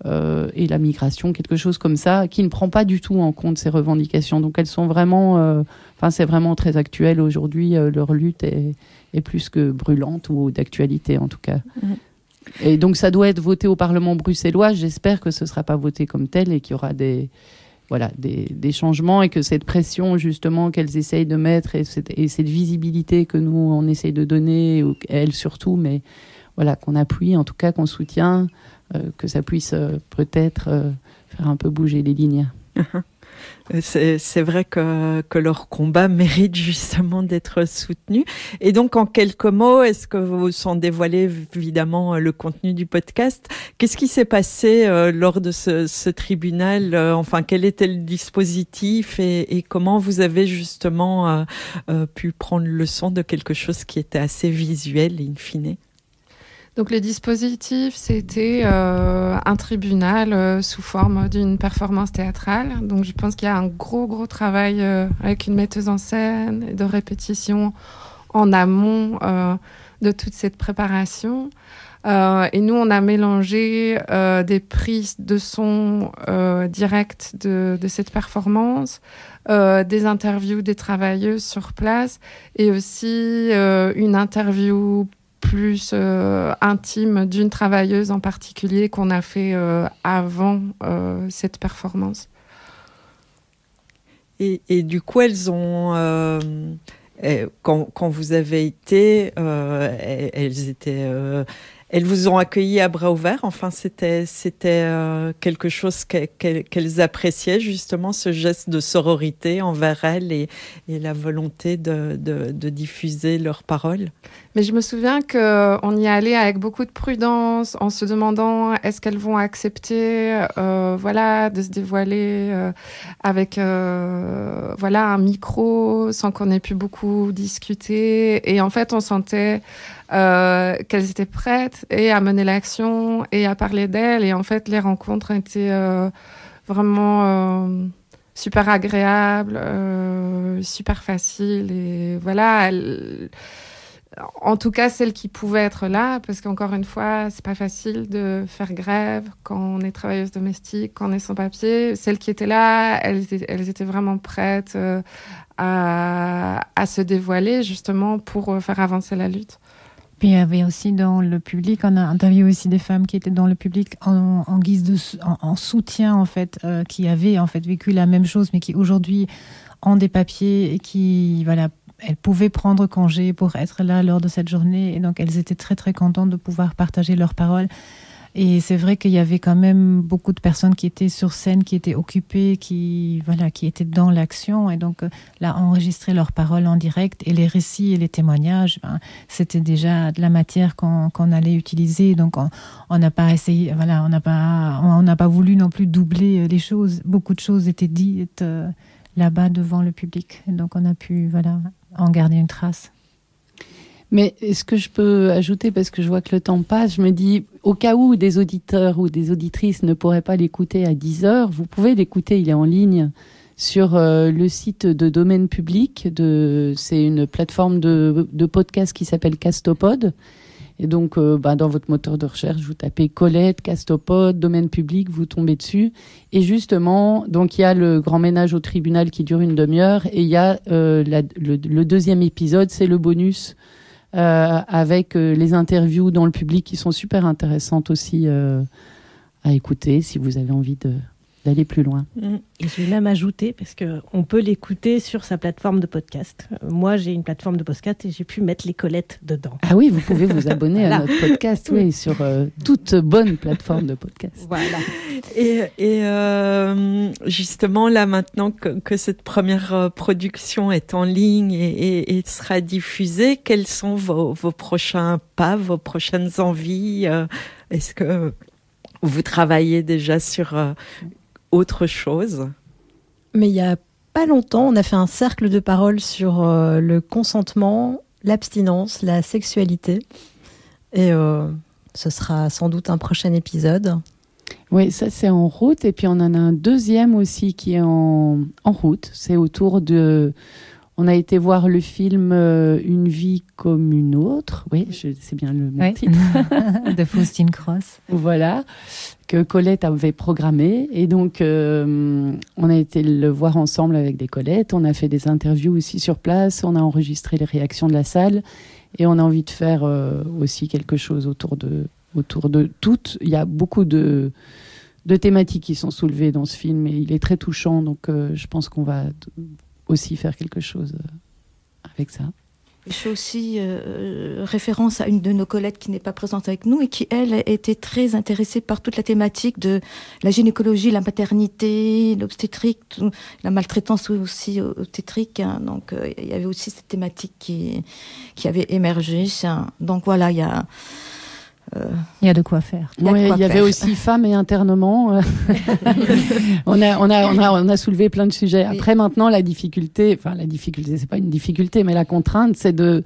euh, et la migration, quelque chose comme ça, qui ne prend pas du tout en compte ces revendications. Donc elles sont vraiment, euh, enfin c'est vraiment très actuel aujourd'hui. Euh, leur lutte est, est, plus que brûlante ou d'actualité en tout cas. Mmh. Et donc ça doit être voté au Parlement bruxellois. J'espère que ce ne sera pas voté comme tel et qu'il y aura des voilà, des, des, changements et que cette pression justement qu'elles essayent de mettre et cette, et cette, visibilité que nous on essaye de donner, elles surtout, mais voilà, qu'on appuie, en tout cas qu'on soutient, que ça puisse euh, peut-être euh, faire un peu bouger les lignes. C'est vrai que, leur combat mérite justement d'être soutenu. Et donc, en quelques mots, est-ce que vous sont dévoilés évidemment le contenu du podcast? Qu'est-ce qui s'est passé euh, lors de ce, tribunal euh, Enfin, quel était le dispositif et, comment vous avez justement euh, euh pu prendre le son de quelque chose qui était assez visuel in fine? Donc les dispositifs, c'était euh, un tribunal euh, sous forme d'une performance théâtrale. Donc je pense qu'il y a un gros gros travail euh, avec une metteuse en scène, de répétition en amont, de toute cette préparation. Et nous, on a mélangé des prises de son directes de, de, cette performance, des interviews des travailleuses sur place et aussi une interview plus euh, intime d'une travailleuse en particulier qu'on a fait avant cette performance. Et, et, du coup, elles ont quand, quand, vous avez été, elles étaient elles vous ont accueilli à bras ouverts. Enfin, c'était c'était euh, quelque chose qu'elles appréciaient justement ce geste de sororité envers elles et, la volonté de, de, diffuser leurs paroles. Mais je me souviens que on y allait avec beaucoup de prudence, en se demandant est-ce qu'elles vont accepter, euh, voilà, de se dévoiler euh, avec voilà un micro sans qu'on ait pu beaucoup discuter. Et en fait, on sentait euh, qu'elles étaient prêtes et à mener l'action et à parler d'elles. Et en fait, les rencontres étaient euh, vraiment euh, super agréables, super faciles. Et voilà, en tout cas, celles qui pouvaient être là, parce qu'encore une fois, c'est pas facile de faire grève quand on est travailleuse domestique, quand on est sans papier. Celles qui étaient là, elles étaient, elles étaient vraiment prêtes à, à se dévoiler justement pour faire avancer la lutte. Puis il y avait aussi dans le public, on a interviewé aussi des femmes qui étaient dans le public en, guise de en, soutien en fait, euh, qui avaient en fait vécu la même chose, mais qui aujourd'hui ont des papiers et qui voilà, elles pouvaient prendre congé pour être là lors de cette journée et donc elles étaient très très contentes de pouvoir partager leurs paroles. Et c'est vrai qu'il y avait quand même beaucoup de personnes qui étaient sur scène, qui étaient occupées, qui voilà, qui étaient dans l'action et donc là enregistrer leurs paroles en direct et les récits et les témoignages, ben, c'était déjà de la matière qu'on qu allait utiliser. Donc on n'a pas essayé, voilà, on n'a pas, on n'a pas voulu non plus doubler les choses. Beaucoup de choses étaient dites euh, là-bas devant le public, donc on a pu voilà en garder une trace. Mais est-ce que je peux ajouter, parce que je vois que le temps passe, je me dis, au cas où des auditeurs ou des auditrices ne pourraient pas l'écouter à 10 heures, vous pouvez l'écouter, il est en ligne sur euh, le site de domaine public. C'est une plateforme de, podcast qui s'appelle Castopod. Et donc, euh, bah, dans votre moteur de recherche, vous tapez Colette, Castopod, domaine public, vous tombez dessus. Et justement, donc il y a le grand ménage au tribunal qui dure une demi-heure, et il y a euh, le, le, deuxième épisode, c'est le bonus avec euh, les interviews dans le public qui sont super intéressantes aussi euh, à écouter si vous avez envie de d'aller plus loin. Et je vais même ajouter, parce qu'on peut l'écouter sur sa plateforme de podcast. Moi, j'ai une plateforme de podcast et j'ai pu mettre les colettes dedans. Ah oui, vous pouvez vous abonner voilà. à notre podcast, oui, sur euh, toute bonne plateforme de podcast. Voilà. Et, et euh, justement, là, maintenant que, que, cette première production est en ligne et, et, et sera diffusée, quels sont vos, vos, prochains pas, vos prochaines envies euh, Est-ce que vous travaillez déjà sur euh, autre chose. Mais il y a pas longtemps, on a fait un cercle de parole sur euh, le consentement, l'abstinence, la sexualité. Et euh, ce sera sans doute un prochain épisode. Oui, ça c'est en route. Et puis on en a un deuxième aussi qui est en, en route. C'est autour de... On a été voir le film euh, Une vie comme une autre. Oui, c'est bien le oui. titre. de Faustine Cross. Voilà, que Colette avait programmé. Et donc, euh, on a été le voir ensemble avec des Colettes. On a fait des interviews aussi sur place. On a enregistré les réactions de la salle. Et on a envie de faire euh, aussi quelque chose autour de, autour de toutes. Il y a beaucoup de, de thématiques qui sont soulevées dans ce film. Et il est très touchant. Donc, je pense qu'on va aussi faire quelque chose euh, avec ça. Je fais aussi euh, référence à une de nos collègues qui n'est pas présente avec nous et qui, elle, était très intéressée par toute la thématique de la gynécologie, la maternité, l'obstétrique, la maltraitance aussi obstétrique. Hein. Donc, euh, il y avait aussi cette thématique qui, qui avait émergé. Donc, voilà, il y a... Euh, il y a de quoi faire. Il y, ouais, il y avait aussi femmes et internement. on, a, on, a, on, a, on a soulevé plein de sujets. Après, maintenant, la difficulté, enfin, la difficulté, c'est pas une difficulté, mais la contrainte, c'est de,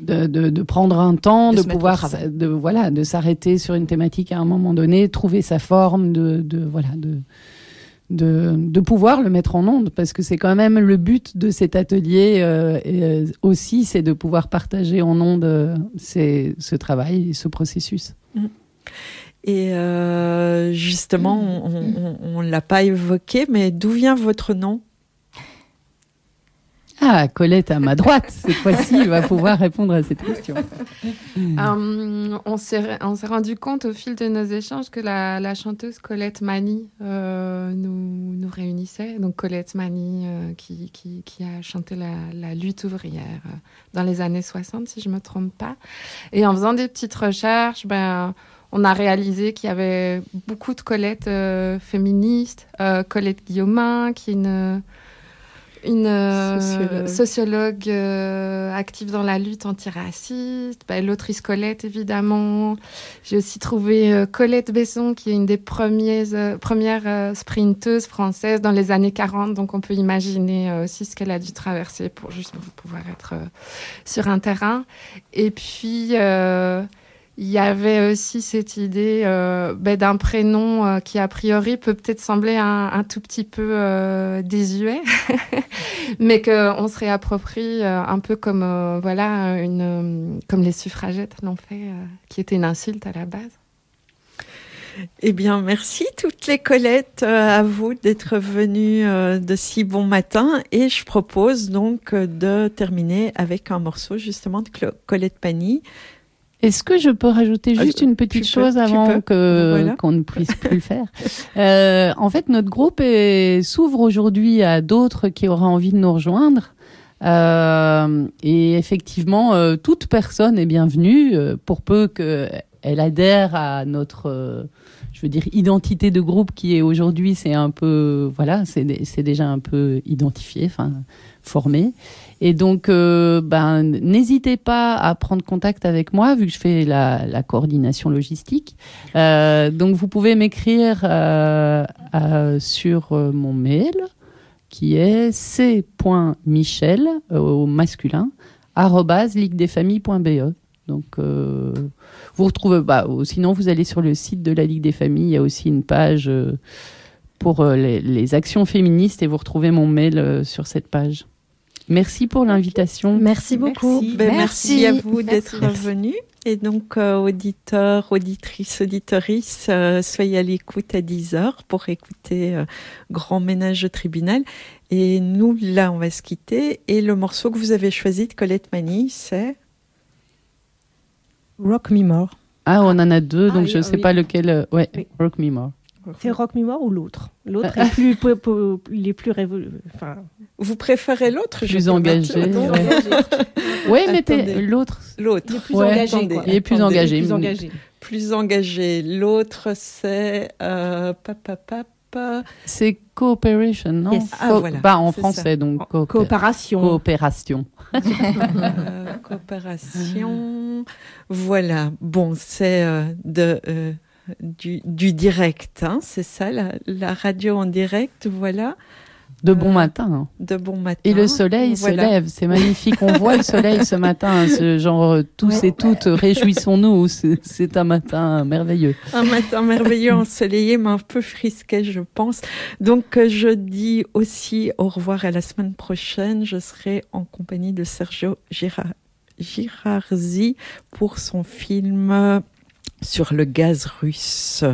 de, de, de, prendre un temps, de, de pouvoir, de, voilà, de s'arrêter sur une thématique à un moment donné, trouver sa forme, de, de voilà, de de, pouvoir le mettre en onde, parce que c'est quand même le but de cet atelier euh, et, euh, aussi, c'est de pouvoir partager en onde euh, ce travail, et ce processus. Et euh, justement, on ne l'a pas évoqué, mais d'où vient votre nom? Ah, Colette à ma droite, cette fois-ci, va pouvoir répondre à cette question. Euh, on s'est rendu compte au fil de nos échanges que la, la chanteuse Colette Mani euh, nous, nous réunissait. Donc Colette Mani euh, qui, qui, qui a chanté la, la lutte ouvrière euh, dans les années 60, si je me trompe pas. Et en faisant des petites recherches, ben, on a réalisé qu'il y avait beaucoup de Colette euh, féministes. Euh, Colette Guillaumin, qui est une une euh, Sociologue. sociologue euh, active dans la lutte antiraciste, bah, l'autrice Colette évidemment. J'ai aussi trouvé euh, Colette Besson qui est une des premières euh, sprinteuses françaises dans les années 40, donc on peut imaginer aussi ce qu'elle a dû traverser pour juste pour pouvoir être sur un terrain. Et puis il y avait aussi cette idée euh, ben, d'un prénom euh, qui, a priori, peut peut-être sembler un, tout petit peu euh, désuet, mais qu'on se réapproprie un peu comme, voilà, une, comme les suffragettes l'ont fait, qui était une insulte à la base. Eh bien, merci toutes les Colettes, à vous d'être venues de si bon matin. Et je propose donc de terminer avec un morceau justement de Colette Pani. Est-ce que je peux rajouter Ah, juste une petite peux, chose avant que Voilà. qu'on ne puisse plus le faire? Euh, En fait, notre groupe est- s'ouvre aujourd'hui à d'autres qui auraient envie de nous rejoindre. Euh, et effectivement, euh, toute personne est bienvenue euh, pour peu qu'elle adhère à notre, euh, je veux dire, identité de groupe qui est aujourd'hui, c'est un peu, voilà, c'est déjà un peu identifié, enfin formé. Et donc, euh, ben, n'hésitez pas à prendre contact avec moi, vu que je fais la, coordination logistique. Euh, donc, vous pouvez m'écrire euh, sur mon mail, qui est c.michel, au masculin, liguedesfamilles.be. Donc, euh, vous retrouvez, bah, sinon, vous allez sur le site de la Ligue des Familles, il y a aussi une page pour les, actions féministes et vous retrouvez mon mail sur cette page. Merci pour l'invitation. Merci beaucoup. Ben, merci. à vous d'être venus. Et donc, euh, auditeurs, auditrices, auditorices, euh, soyez à l'écoute à 10h pour écouter euh, Grand Ménage au tribunal. Et nous, là, on va se quitter. Et le morceau que vous avez choisi de Colette Mani, c'est? Rock Me More. Ah, on en a deux, donc oui, je ne ah sais oui. pas lequel. euh, ouais, Rock Me More. C'est Rock Me More ou l'autre? L'autre est plus, po- po- il est plus révolu. Enfin, Vous préférez l'autre je Plus engagé, l'autre. ouais. Mais t'es- l'autre. L'autre. Il est plus Ouais. engagé. Attendez, quoi. Il est plus attendez. engagé. Plus engagé. Plus engagé. L'autre, c'est euh, papa, papa. C'est Cooperation, non Yes. Ah, Co- voilà, bah, en c'est français, ça. donc coopé- Coopération. Coopération. Euh, coopération. Voilà. Bon, c'est euh, de euh, du, du direct, hein, c'est ça, la, la radio en direct, voilà. De bon matin. hein. De bon matin. Et le soleil Voilà. se lève, c'est magnifique. On voit le soleil ce matin, ce genre euh, tous et toutes réjouissons-nous. C'est- un matin merveilleux. Un matin merveilleux ensoleillé, mais un peu frisquet, je pense. Donc, euh, je dis aussi au revoir à la semaine prochaine. Je serai en compagnie de Sergio Gira- Girarzi pour son film euh, sur le gaz russe.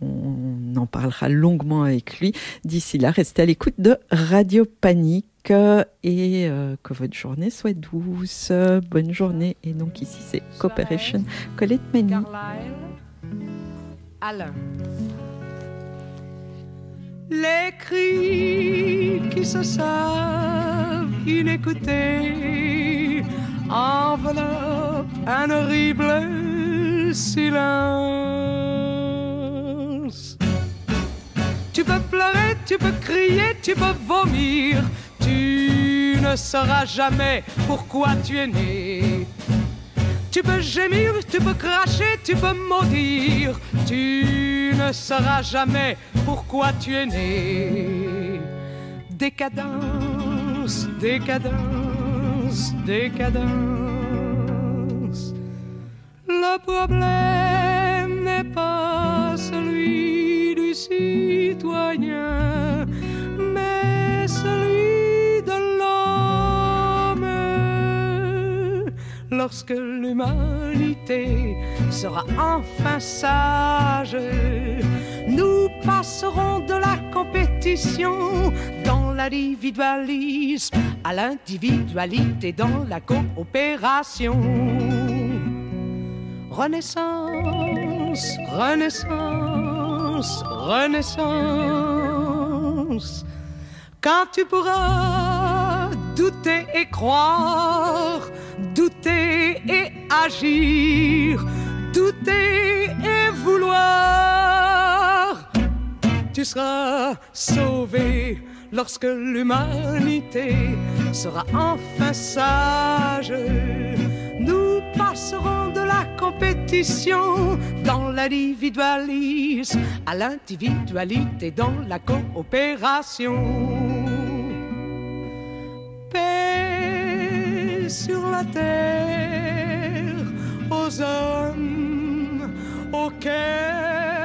On en parlera longuement avec lui. D'ici là, restez à l'écoute de Radio Panique et euh, que votre journée soit douce. Bonne journée. Et donc ici, c'est Cooperation Colette Mani. Alain. Les cris qui se savent inécoutés enveloppent un horrible silence. Tu peux pleurer, tu peux crier, tu peux vomir, tu ne sauras jamais pourquoi tu es né. Tu peux gémir, tu peux cracher, tu peux maudire. Tu ne sauras jamais pourquoi tu es né. Décadence, décadence, décadence. Le problème n'est pas celui du citoyen, mais celui de l'homme. Lorsque l'humanité sera enfin sage, nous passerons de la compétition l'individualisme à l'individualité dans la coopération. Renaissance, renaissance, renaissance. Quand tu pourras douter et croire, douter et agir, douter et vouloir, tu seras sauvé lorsque l'humanité sera enfin sage. Nous passerons de la compétition dans l'individualisme à l'individualité dans la coopération. Paix sur la terre aux hommes auxquels